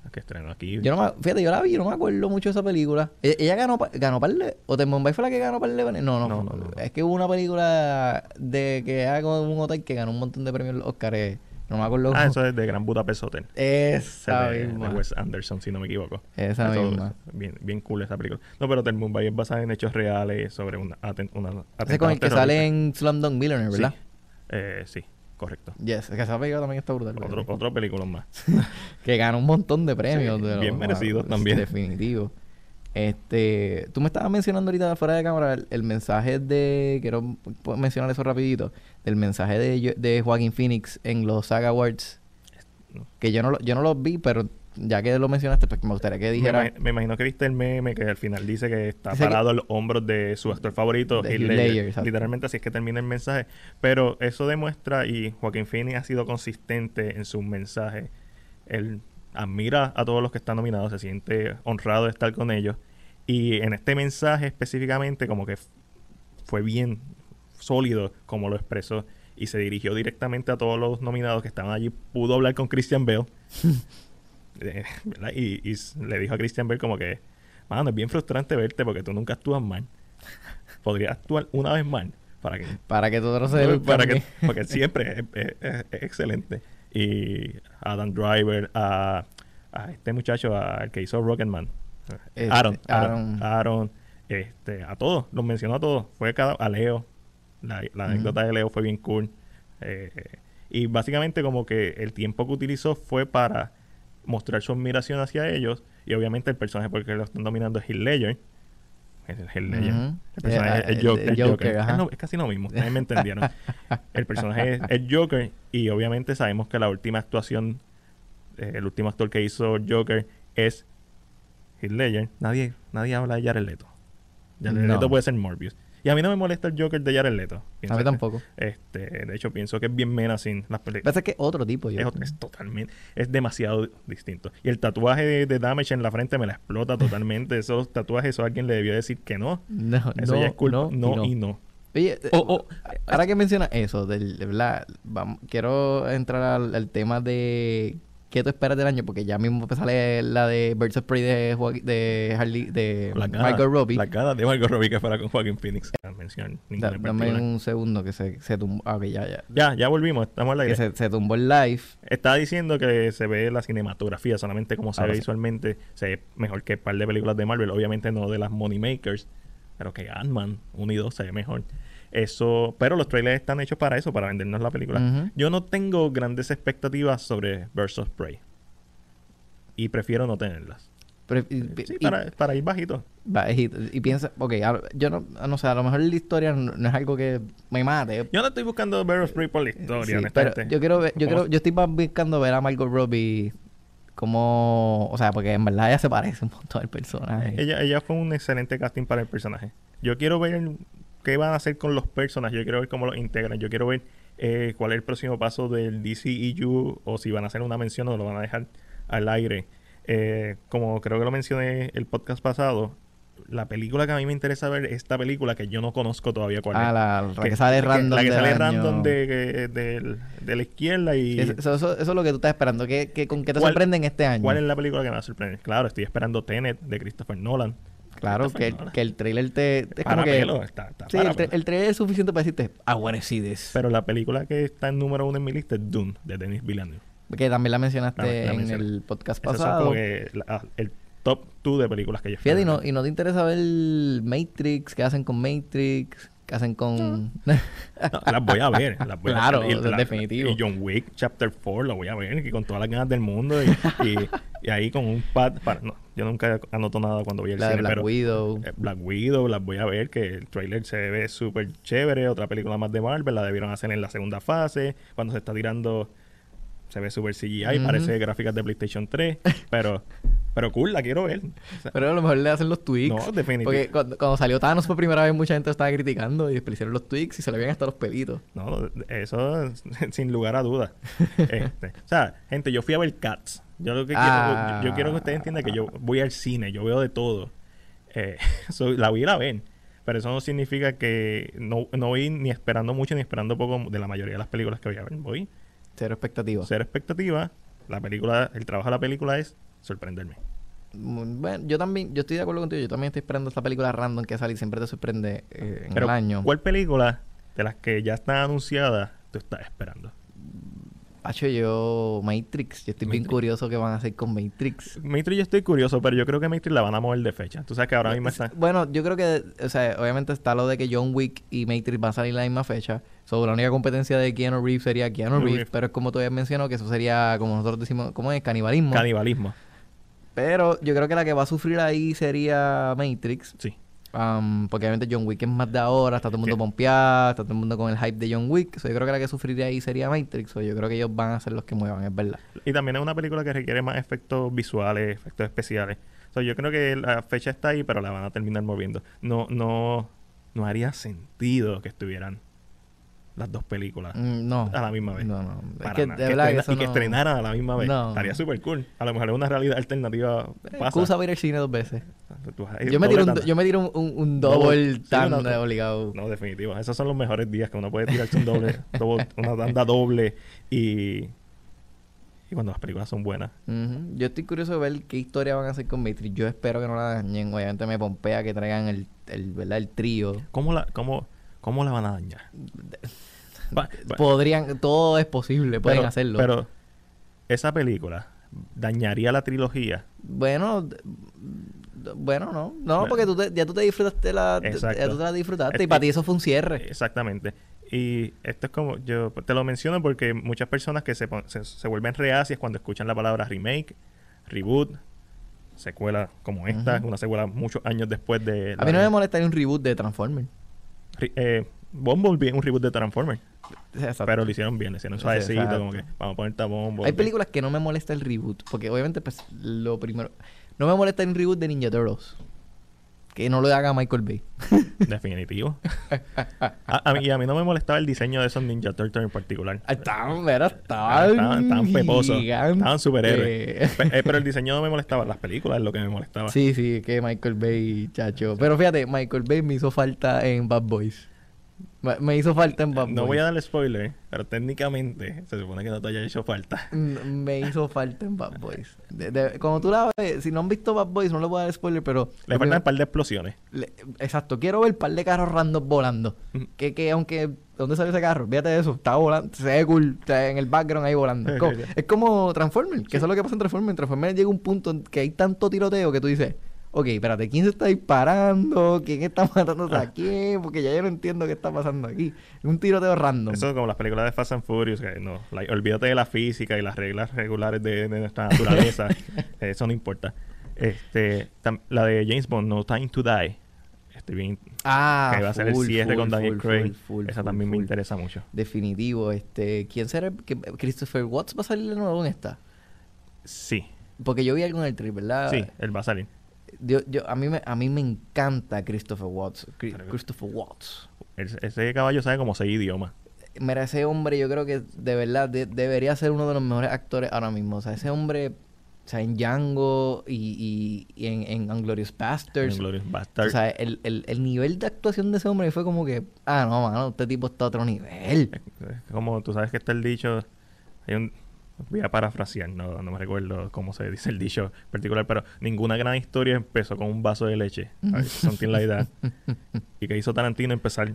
que estrenó aquí.
Yo no me, fíjate, yo la vi, yo no me acuerdo mucho de esa película. E- Ella ganó, ganó par de, Hotel Mumbai fue la que ganó par de No, no,
No, no, no.
es que hubo una película de que era como un hotel que ganó un montón de premios los Oscars, no me acuerdo.
Ah, eso es de Gran Budapest Hotel.
Esa
de. Wes Anderson, si no me equivoco.
Esa
Eso,
misma.
Bien, bien cool esa película. No, pero Hotel Mumbai es basada en hechos reales sobre una, aten, una
Ese con el que sale en Slumdog Millionaire, ¿verdad?
Sí, eh, sí correcto.
Yes, es que esa película también está brutal.
Otro, otro película más.
Que ganó un montón de premios.
Sí,
de
bien
los-
merecidos también.
Definitivo. Este, tú me estabas mencionando ahorita fuera de cámara el, el mensaje de, quiero mencionar eso rapidito, del mensaje de, de Joaquín Phoenix en los Saga Awards, que yo no, lo- yo no los vi, pero ya que lo mencionaste, pues me gustaría que
Me,
dijera...
ima- me imagino que viste el meme que al final dice que está
Dice que-
parado a los hombros de su actor favorito, Ledger.
Exacto.
Literalmente así es que termina el mensaje. Pero eso demuestra, y Joaquín Phoenix ha sido consistente en sus mensajes. Él admira a todos los que están nominados, se siente honrado de estar con ellos. Y en este mensaje específicamente como que fue bien sólido como lo expresó y se dirigió directamente a todos los nominados que estaban allí. Pudo hablar con Christian Bale. Eh. Y, le dijo a Christian Bale como que, mano, es bien frustrante verte porque tú nunca actúas mal. Podrías actuar una vez mal para que,
Para que todo se dé
para que porque siempre es, es- es- es excelente. Y Adam Driver, a, a este muchacho, al que hizo Rocketman,
Este,
Aaron, Aaron,
Aaron.
Aaron, este, a todos, los mencionó a todos. Fue cada, a Leo, la, anécdota de Leo fue bien cool. Eh, y básicamente como que el tiempo que utilizó fue para mostrar su admiración hacia ellos. Y obviamente el personaje porque lo están dominando es Heath Ledger. Es el Ledger. El personaje
Eh,
es Joker.
el
es Joker. Es, lo- es casi lo mismo, ustedes me entendieron. el personaje es, Joker y obviamente sabemos que la última actuación, eh, el último actor que hizo Joker es Heath Ledger. Nadie, nadie habla de Jared Leto. Jared
No.
Leto puede ser Morbius. Y a mí no me molesta el Joker de Jared Leto.
A mí
que-
tampoco.
Este, de hecho, pienso que es bien menacing las películas.
Pasa que es otro tipo. Yo.
Es, ot- es totalmente, es demasiado distinto. Y el tatuaje de, de Damage en la frente me la explota totalmente. Esos tatuajes, eso alguien le debió decir que no.
No,
Eso
no,
ya es culpa.
no,
No,
y
y no.
Oye, eh,
Oh, oh,
ahora que mencionas eso, del, de verdad, vamos, quiero entrar al, al tema de qué tú esperas del año, porque ya mismo sale la de Birds of Prey de, Joaqu- de Harley, de
ganas,
Michael Robbie.
Las ganas de Margot Robbie que fuera con Joaquin Phoenix. Ninguna
Da- dame un segundo que se, se tumbó. Ah, ok, ya, ya.
Ya, ya volvimos. Estamos al
Que
aire.
se, se tumbó el live.
Estaba diciendo que se ve la cinematografía, solamente como se
Ahora
ve
sí.
visualmente, se ve mejor que un par de películas de Marvel. Obviamente no de las Money Makers, pero que Ant-Man 1 y 2 se ve mejor. Eso, pero los trailers están hechos para eso, para vendernos la película. Yo no tengo grandes expectativas sobre of Prey. Y prefiero no tenerlas.
Pero, y,
Sí,
y-
para, para ir bajito.
bajito, y piensa, ok, a- yo no, no sé, a lo mejor la historia no, no es algo que me mate.
Yo no estoy buscando of Prey por la
Sí,
historia,
pero
honestamente.
yo quiero ver, yo quiero, yo estoy buscando ver a Margot Robbie como, o sea, porque en verdad ella se parece un montón al personaje.
Ella, ella fue un excelente casting para el personaje. Yo quiero ver qué van a hacer con los personajes. Yo quiero ver cómo los integran. Yo quiero ver eh, cuál es el próximo paso del DCEU o si van a hacer una mención o lo van a dejar al aire. Eh, como creo que lo mencioné el podcast pasado, la película que a mí me interesa ver es esta película que yo no conozco todavía cuál
ah,
es.
la, la que, sale random.
La que
del
sale
año.
random de, del- de la izquierda y...
Eso, eso, eso- eso es lo que tú estás esperando. ¿Qué, qué- con qué te
¿Cuál-
sorprenden este año?
¿Cuál es la película que me va a sorprender? Claro, estoy esperando Tenet de Christopher Nolan.
Claro, que,
Nolan.
que el trailer te... Es
Para
como que...
pelo, está, está
Sí,
para
el,
pelo.
el trailer es suficiente para decirte, this.
Pero la película que está en número uno en mi lista es Dune, de Denis Villeneuve.
que también la mencionaste
La- la
en
mencioné.
el podcast
Esas son
pasado.
como que la- ah, el top 2 de películas que yo
Fíjate, ¿y no, ¿y no te interesa ver Matrix? ¿Qué hacen con Matrix? ¿Qué hacen con...?
No, las voy a ver. Las voy a-
Claro,
y
es definitivo.
Y John Wick Chapter 4 lo voy a ver y con todas las ganas del mundo. Y, y- y ahí con un pad. Para, no, yo nunca anoto nada cuando voy al
la de Black
pero
Widow.
eh, Black Widow las voy a ver. Que el trailer se ve súper chévere. Otra película más de Marvel. La debieron hacer en la segunda fase. Cuando se está tirando. Se ve súper CGI.
Ujú.
Parece gráficas de PlayStation 3. pero, pero cool, la quiero ver. O sea,
Pero a lo mejor le hacen los tweaks.
No, definitivo.
Porque cuando, cuando salió Thanos por primera vez, mucha gente estaba criticando y después hicieron los tweaks y se le veían hasta los pelitos.
No, eso es sin lugar a dudas. Este, o sea, gente, yo fui a ver Cats. Yo lo que
Ah.
quiero, yo, yo quiero que ustedes entiendan que yo voy al cine, yo veo de todo. Eh, so, la voy a ir a ver. Pero eso no significa que no, no voy ni esperando mucho ni esperando poco de la mayoría de las películas que voy a ver. Voy
Cero expectativas.
cero expectativa. La película, el trabajo de la película es sorprenderme.
Mm, Bueno, yo también, yo estoy de acuerdo contigo. Yo también estoy esperando esta película random que sale y siempre te sorprende eh, en
Pero,
el año.
¿cuál película de las que ya están anunciadas tú estás esperando?
Hacho, yo Matrix. Yo estoy bien
Matrix.
curioso qué van a hacer con Matrix.
Matrix yo estoy curioso, pero yo creo que Matrix la van a mover de fecha. Tú sabes que ahora mismo
Es-
está...
Bueno, yo creo que, o sea, obviamente está lo de que John Wick y Matrix van a salir la misma fecha. So, la única competencia de Keanu Reeves sería Keanu Reeves,
Reeves.
pero es como tú habías mencionado que eso sería, como nosotros decimos, ¿cómo es? Canibalismo.
Canibalismo.
pero yo creo que la que va a sufrir ahí sería Matrix.
Sí.
Um, porque obviamente John Wick es más de ahora, está todo el mundo pompeado, está todo el mundo con el hype de John Wick. So, yo creo que la que sufriría ahí sería Matrix. So, yo creo que ellos van a ser los que muevan, es verdad.
Y también es una película que requiere más efectos visuales, efectos especiales. So, yo creo que la fecha está ahí, pero la van a terminar moviendo. No, no, no haría sentido que estuvieran las dos películas
Mm, no.
a la misma vez.
No, no. Es
Para
que
nada.
de
Que
verdad que
estrena-
eso
y que
no-
estrenaran a la misma vez.
No.
Estaría súper cool. A lo mejor es una realidad alternativa. Pasa.
Excusa para ir al cine dos veces. Yo me tiro un, yo me tiro un, un, un
Double.
double tan obligado.
No, definitivo. Esos son los mejores días que uno puede tirarse un doble, una tanda doble y, y cuando las películas son buenas.
Yo estoy curioso de ver qué historia van a hacer con Matrix. Yo espero que no la dañen. Obviamente me pompea que traigan el, el, ¿verdad? el trío.
¿Cómo la, cómo, cómo la van a dañar?
Podrían, todo es posible, pueden
pero-
hacerlo.
Pero esa película dañaría la trilogía.
Bueno, bueno, no. No,
Bueno.
porque tú te- ya tú te disfrutaste la,
Exacto.
ya tú te la disfrutaste y para ti eso fue un cierre.
Exactamente. Y esto es como, yo te lo menciono porque muchas personas que se, se, se vuelven reacias cuando escuchan la palabra remake, reboot, secuela como esta, una secuela muchos años después de...
A mí no me molestaría un reboot de Transformers.
Eh, Bumblebee es un reboot de Transformers.
Exacto.
Pero lo hicieron bien, le hicieron suavecito,
exacto.
como que vamos a ponerte a Bumblebee.
Hay películas que no me molesta el reboot. Porque obviamente, pues, lo primero... No me molesta un reboot de Ninja Turtles. Que no lo haga Michael Bay.
Definitivo. a, a mí, y a mí no me molestaba el diseño de esos Ninja Turtles en particular.
Estaban, mira,
Ah,
estaban...
Estaban, estaban peposos. Estaban superhéroes. Pe- eh, pero el diseño no me molestaba. Las películas es lo que me molestaba.
Sí, sí, que Michael Bay, chacho. Pero fíjate, Michael Bay me hizo falta en Bad Boys. Me- Me hizo falta en Bad Boys.
No voy a darle spoiler, pero técnicamente se supone que no te haya hecho falta.
Mm, Me hizo falta en Bad Boys. De- de- como tú la ves, si no han visto Bad Boys, no le voy a dar spoiler, pero...
Le faltan un par de explosiones.
le- exacto, quiero ver un par de carros random volando. Que, que aunque... ¿Dónde salió ese carro? Fíjate eso. Estaba volando. Se ve cool. en el background ahí volando. Es como, es como Transformers. Que eso es lo que pasa en Transformers. En Transformers llega un punto en que hay tanto tiroteo que tú dices... ok, espérate, ¿quién se está disparando? ¿Quién está matando a quién? Porque ya yo no entiendo qué está pasando aquí. Es un tiroteo random.
Eso es como las películas de Fast and Furious, que no, olvídate de la física y las reglas regulares de, de nuestra naturaleza. Eso no importa. Este, tam- la de James Bond, No Time to Die. Estoy bien.
ah,
que va a ser el cierre con Daniel
full,
Craig.
full, full,
Esa también me interesa mucho.
Definitivo. Este, ¿Quién será? que- ¿Christopher Watts va a salir de nuevo en esta?
Sí,
Porque yo vi algo en el trip, ¿verdad?
sí, él va a salir.
Yo, yo, a, mí me, a mí me encanta Christopher Watts. Cri- Christopher Watts.
Ese, caballo sabe como seis idiomas.
Mira, ese hombre yo creo que de verdad de- debería ser uno de los mejores actores ahora mismo. O sea, ese hombre, o sea, en Django y, y, y en, en Unglorious Bastards.
Glorious Bastard.
O sea, el, el, el nivel de actuación de ese hombre fue como que, ah, no, mano, este tipo está a otro nivel.
Es como tú sabes que está el dicho. Hay un, voy a parafrasear, no, no me recuerdo cómo se dice el dicho particular, pero ninguna gran historia empezó con un vaso de leche. Something like that. y que hizo Tarantino empezar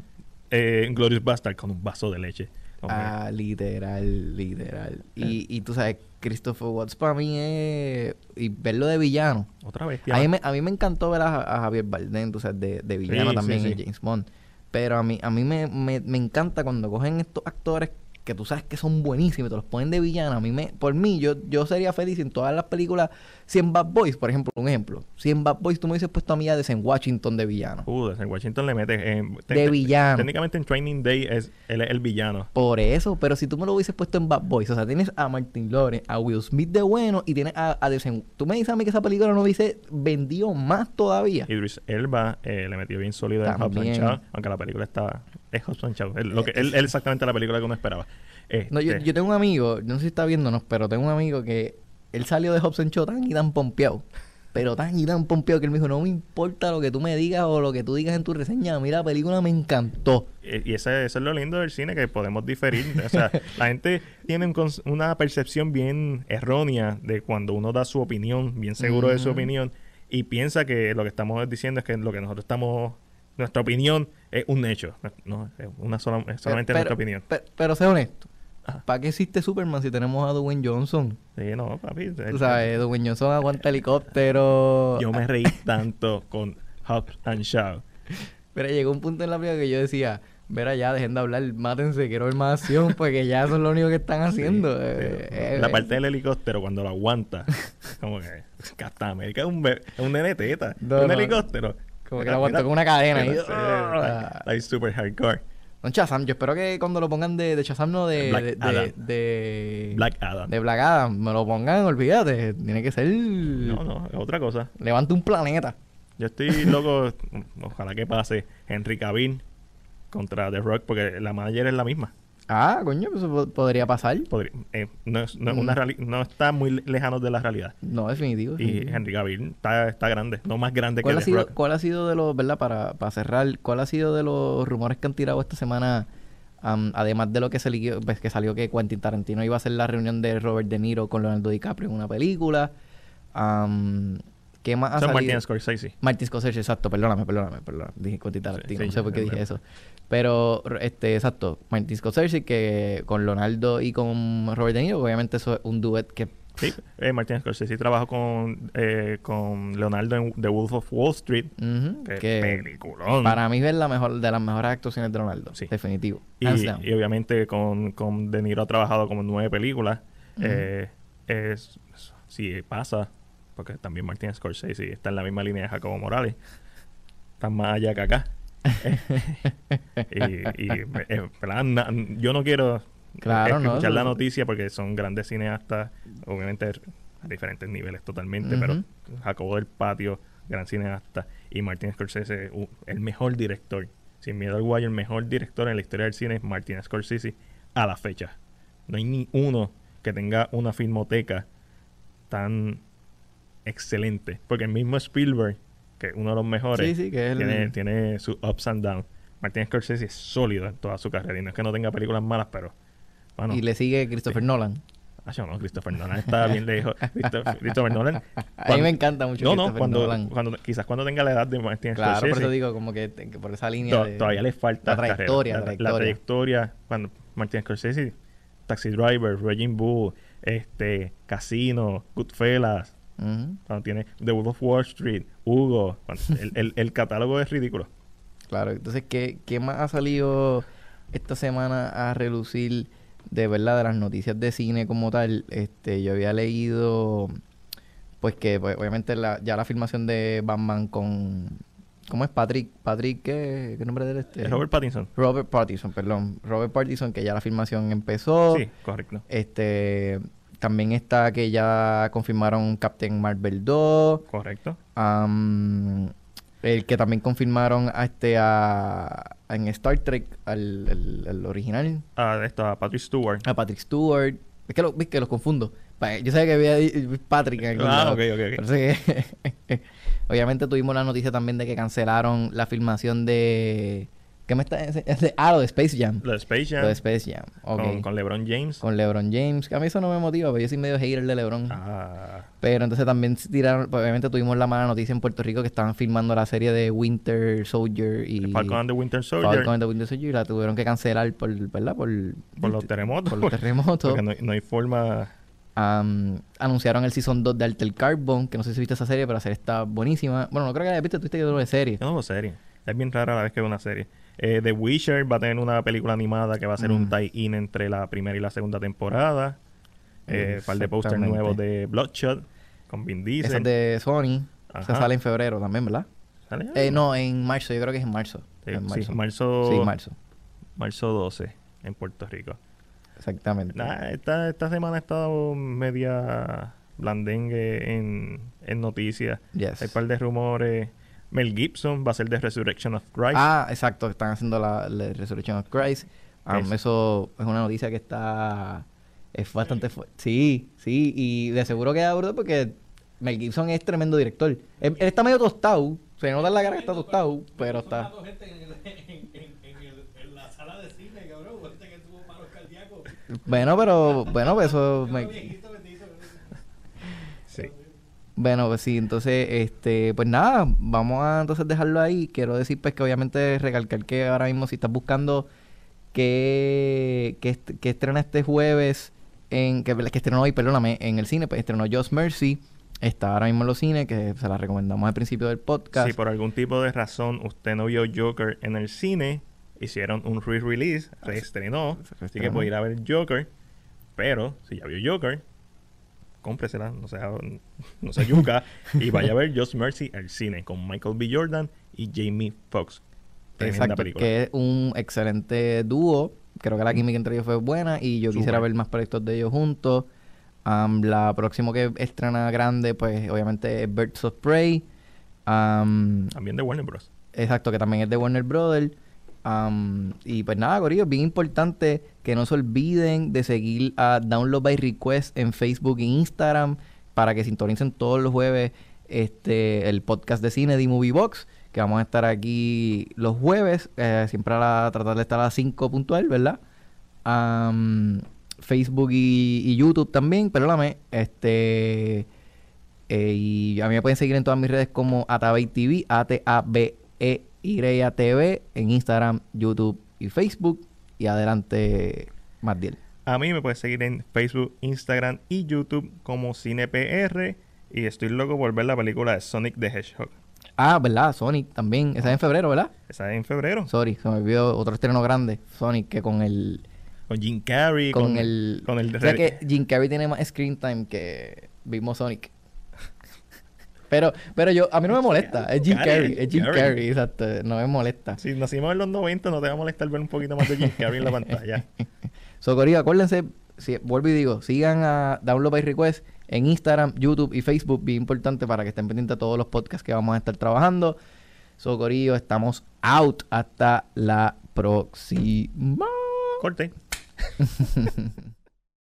eh, Glorious Bastard con un vaso de leche.
Ah, literal, literal. Y, y tú sabes, Christopher Watts para mí es. Y verlo de villano.
otra vez.
A mí, me, a mí me encantó ver a, a Javier Bardem, tú sabes, de, de villano
Sí,
también
sí,
en
sí.
James Bond. Pero a mí, a mí me, me, me encanta cuando cogen estos actores que tú sabes que son buenísimos y te los ponen de villano. A mí me, por mí, yo, yo sería feliz en todas las películas, si en Bad Boys, por ejemplo, un ejemplo, si en Bad Boys tú me dices puesto a mí a en Washington de villano.
Uh, desde Washington le mete. eh,
de villano.
Técnicamente en Training Day es, él es el villano.
Por eso, pero si tú me lo hubieses puesto en Bad Boys, o sea, tienes a Martin Lawrence, a Will Smith de bueno y tienes a, a Denzel- Tú me dices a mí que esa película no hubiese vendido más todavía.
Idris Elba eh, le metió bien sólido
También.
Shaw, aunque la película estaba... Es Hobbs and Shaw. Él, lo que, él, él exactamente la película que uno esperaba.
No, yo,
Este,
yo tengo un amigo, no sé si está viéndonos, pero tengo un amigo que él salió de Hobbs and Shaw tan y tan pompeado. Pero tan y tan pompeado que él me dijo, no me importa lo que tú me digas o lo que tú digas en tu reseña. Mira, la película me encantó.
Y eso es lo lindo del cine, que podemos diferir. O sea, la gente tiene un una percepción bien errónea de cuando uno da su opinión, bien seguro de su opinión, y piensa que lo que estamos diciendo es que lo que nosotros estamos... Nuestra opinión es un hecho. No, es una sola, es solamente
Pero-
nuestra opinión.
Pero, pero sé honesto. ¿Para qué existe Superman si tenemos a Dwayne Johnson?
Sí, no, papi.
Tú sabes, Dwayne Johnson aguanta helicóptero.
Yo me reí tanto con Hobbs and Shaw.
Pero llegó un punto en la película que yo decía, ver allá, dejen de hablar, mátense, quiero ver más acción, porque ya eso es lo único que están haciendo. Eh, eh,
la
eh,
parte del helicóptero cuando lo aguanta. como que Captain América es un, es un nene teta.
No,
un
no.
helicóptero.
Como que lo aguantó con una cadena ahí.
Sí,
Ah.
like, like super hardcore.
Don Shazam, yo espero que cuando lo pongan de, de Shazam, no de...
Black
de, de,
Adam.
de-
Black Adam.
de Black Adam, me lo pongan, olvídate. Tiene que ser...
No, no, es otra cosa.
Levanta un planeta.
Yo estoy loco. ojalá que pase Henry Cavill contra The Rock, porque la manager es la misma.
Ah, coño, eso po- podría pasar.
Podría- eh, no, es- no una
Mm.
no está muy lejano de la realidad.
No, definitivo.
Y
definitivo.
Henry Cavill está, está grande, no más grande que
¿Cuál ha,
The
sido,
Rock.
¿Cuál ha sido de los, verdad, para, para cerrar, cuál ha sido de los rumores que han tirado esta semana, además de lo que, salió, pues, que salió que Quentin Tarantino iba a hacer la reunión de Robert De Niro con Leonardo DiCaprio en una película? Am, ¿Qué más ha
Son
salido?
Martin Scorsese.
Martin Scorsese, exacto, perdóname, perdóname, perdóname. Dije Quentin Tarantino,
Sí,
no sé por qué dije
verdad.
eso. Pero, este, exacto, Martin Scorsese que con Leonardo y con Robert De Niro, obviamente eso es un duet que...
Sí, eh, Martin Scorsese trabajó con, eh, con Leonardo en The Wolf of Wall Street. Que
que
peliculón.
para mí es la mejor, de las mejores actuaciones de Leonardo,
Sí.
definitivo.
y, y obviamente con, con De Niro ha trabajado como en nueve películas.
Ujú.
Eh, es, si pasa, porque también Martin Scorsese está en la misma línea de Jacobo Morales. Está más allá que acá. y. Na- yo no quiero
Claro,
escuchar la noticia porque son grandes cineastas, obviamente a diferentes niveles totalmente, pero Jacobo del Patio, gran cineasta, y Martin Scorsese, el mejor director, sin miedo al guayo, el mejor director en la historia del cine es Martin Scorsese a la fecha. No hay ni uno que tenga una filmoteca tan excelente, porque el mismo Spielberg, que es uno de los mejores,
Sí, sí, que es el-
tiene, tiene sus ups and downs. Martin Scorsese es sólido en toda su carrera y no es que no tenga películas malas, pero bueno,
Y le sigue Christopher Nolan.
Ah, yo no, Christopher Nolan está bien lejos. Christopher, Christopher Nolan.
A mí me encanta mucho
No, no, cuando,
Nolan.
cuando, quizás cuando tenga la edad de Martin
Claro, por
Scorsese,
eso digo como que, que por esa línea
to-
de...
todavía le falta
la trayectoria,
La,
la
la
trayectoria.
trayectoria. Cuando Martin Scorsese, Taxi Driver, Raging Bull, este, Casino, Goodfellas, Cuando tiene The Wolf of Wall Street, Hugo. el, el- el catálogo es ridículo.
Claro, entonces, ¿qué, ¿qué más ha salido esta semana a relucir de verdad de las noticias de cine como tal? Este, yo había leído, pues que pues, obviamente la, ya la filmación de Batman con, ¿cómo es Patrick? Patrick, ¿qué, qué nombre de él? Este?
Es Robert Pattinson.
Robert Pattinson, perdón. Robert Pattinson, que ya la filmación empezó.
Sí, correcto.
Este, también está que ya confirmaron Captain Marvel 2.
Correcto.
Am, el que también confirmaron a este a, en Star Trek al, el- el original
Ah, esto, a Patrick Stewart.
a Patrick Stewart es que lo, ves que los confundo yo sabía que había Patrick en algún
Ah, ok, ok, ok.
Que- obviamente tuvimos la noticia también de que cancelaron la filmación de ¿qué me está es de- ah lo de Space Jam
Lo de Space Jam.
lo de Space Jam ok.
con, con LeBron James.
con LeBron James que a mí eso no me motiva pero yo soy medio hater de LeBron
Ah,
pero entonces también tiraron, pues, obviamente tuvimos la mala noticia en Puerto Rico que estaban filmando la serie de Winter Soldier y
Falcon and the Winter Soldier.
Falcon and the Winter Soldier y la tuvieron que cancelar por, ¿verdad? Por,
Por los terremotos.
Por los terremotos.
Porque no, no hay forma.
Am, anunciaron el Season 2 de Alter Carbon, que no sé si viste esa serie, pero la serie está buenísima. Bueno, no creo que la hayas visto, tuviste que de serie.
Yo no veo serie. Es bien rara la vez que veo una serie. Eh, The Witcher va a tener una película animada que va a ser un tie-in entre la primera y la segunda temporada. Eh, par de posters
Exactamente.
nuevos de Bloodshot con Vin Diesel.
Esa es de Sony. O
Ajá.
sale en febrero también, ¿verdad?
¿Sale?
Eh, no, en marzo, yo creo que es en marzo.
Sí,
en
sí,
marzo.
marzo,
Sí, marzo.
marzo 12 en Puerto Rico.
Exactamente.
Nah, esta, esta semana ha estado media blandengue en, en noticias.
Yes.
Hay un par de rumores. Mel Gibson va a ser de Resurrection of Christ.
Ah, exacto, están haciendo la, la Resurrection of Christ. Um,
Es-
Eso es una noticia que está. Es bastante fuerte. Sí, sí, y de seguro queda bruto porque Mel Gibson es tremendo director. Él, él está medio tostado. Se nota en la cara que está tostado, pero está.
mató gente en, el- en-
Bueno, pues
sí,
entonces, este, pues nada, vamos a entonces dejarlo ahí. Quiero decir, pues que obviamente recalcar que ahora mismo si estás buscando que, que, est- que estrena este jueves, en que, que estrenó hoy, perdóname, en el cine, pues estrenó Just Mercy. Está ahora mismo en los cines, que se la recomendamos al principio del podcast.
Si por algún tipo de razón usted no vio Joker en el cine, hicieron un re-release, reestrenó,
Se
así que
reestrenó.
puede ir a ver Joker. Pero si ya vio Joker, cómpresela, no sea, no sea yuca, y vaya a ver Just Mercy al cine con Michael B. Jordan y Jamie Foxx.
Exacto,
película.
que es un excelente dúo. Creo que la química entre ellos fue buena y yo quisiera ver más proyectos de ellos juntos. La próxima que estrena grande, pues obviamente es Birds of Prey. Am,
También de Warner Bros.
exacto, que también es de Warner Brothers. Y pues nada, Corillo, bien importante que no se olviden de seguir a Download by Request en Facebook e Instagram para que sintonicen todos los jueves este el podcast de cine de Movie Box, que vamos a estar aquí los jueves, eh, siempre a la, tratar de estar a las 5 puntual, ¿verdad? Facebook y, YouTube también, perdóname, este... eh, y a mí me pueden seguir en todas mis redes como Atabey TV, A-T-A-B-E-Y-A-T-V, en Instagram, YouTube y Facebook. Y adelante, Mardiel.
A mí me puedes seguir en Facebook, Instagram y YouTube como CinePR. Y estoy loco por ver la película de Sonic the Hedgehog.
Ah, ¿verdad? Sonic también. Esa es en febrero, ¿verdad?
Esa es en febrero.
Sorry, se me olvidó otro estreno grande. Sonic, que con el...
Con Jim Carrey.
Con, el...
Con el
o sea que Jim Carrey tiene más screen time que mismo Sonic. Pero, pero yo, a mí no me molesta. Es Jim Carrey, es Jim
Carrey.
Carrey, exacto. No me molesta.
Si nacimos en los 90, no te va a molestar ver un poquito más de Jim Carrey en la pantalla.
So, Corillo, acuérdense, si, vuelvo y digo, sigan a Download by Request en Instagram, YouTube y Facebook, bien importante para que estén pendientes de todos los podcasts que vamos a estar trabajando. So, Corillo, estamos out hasta la próxima.
Corte.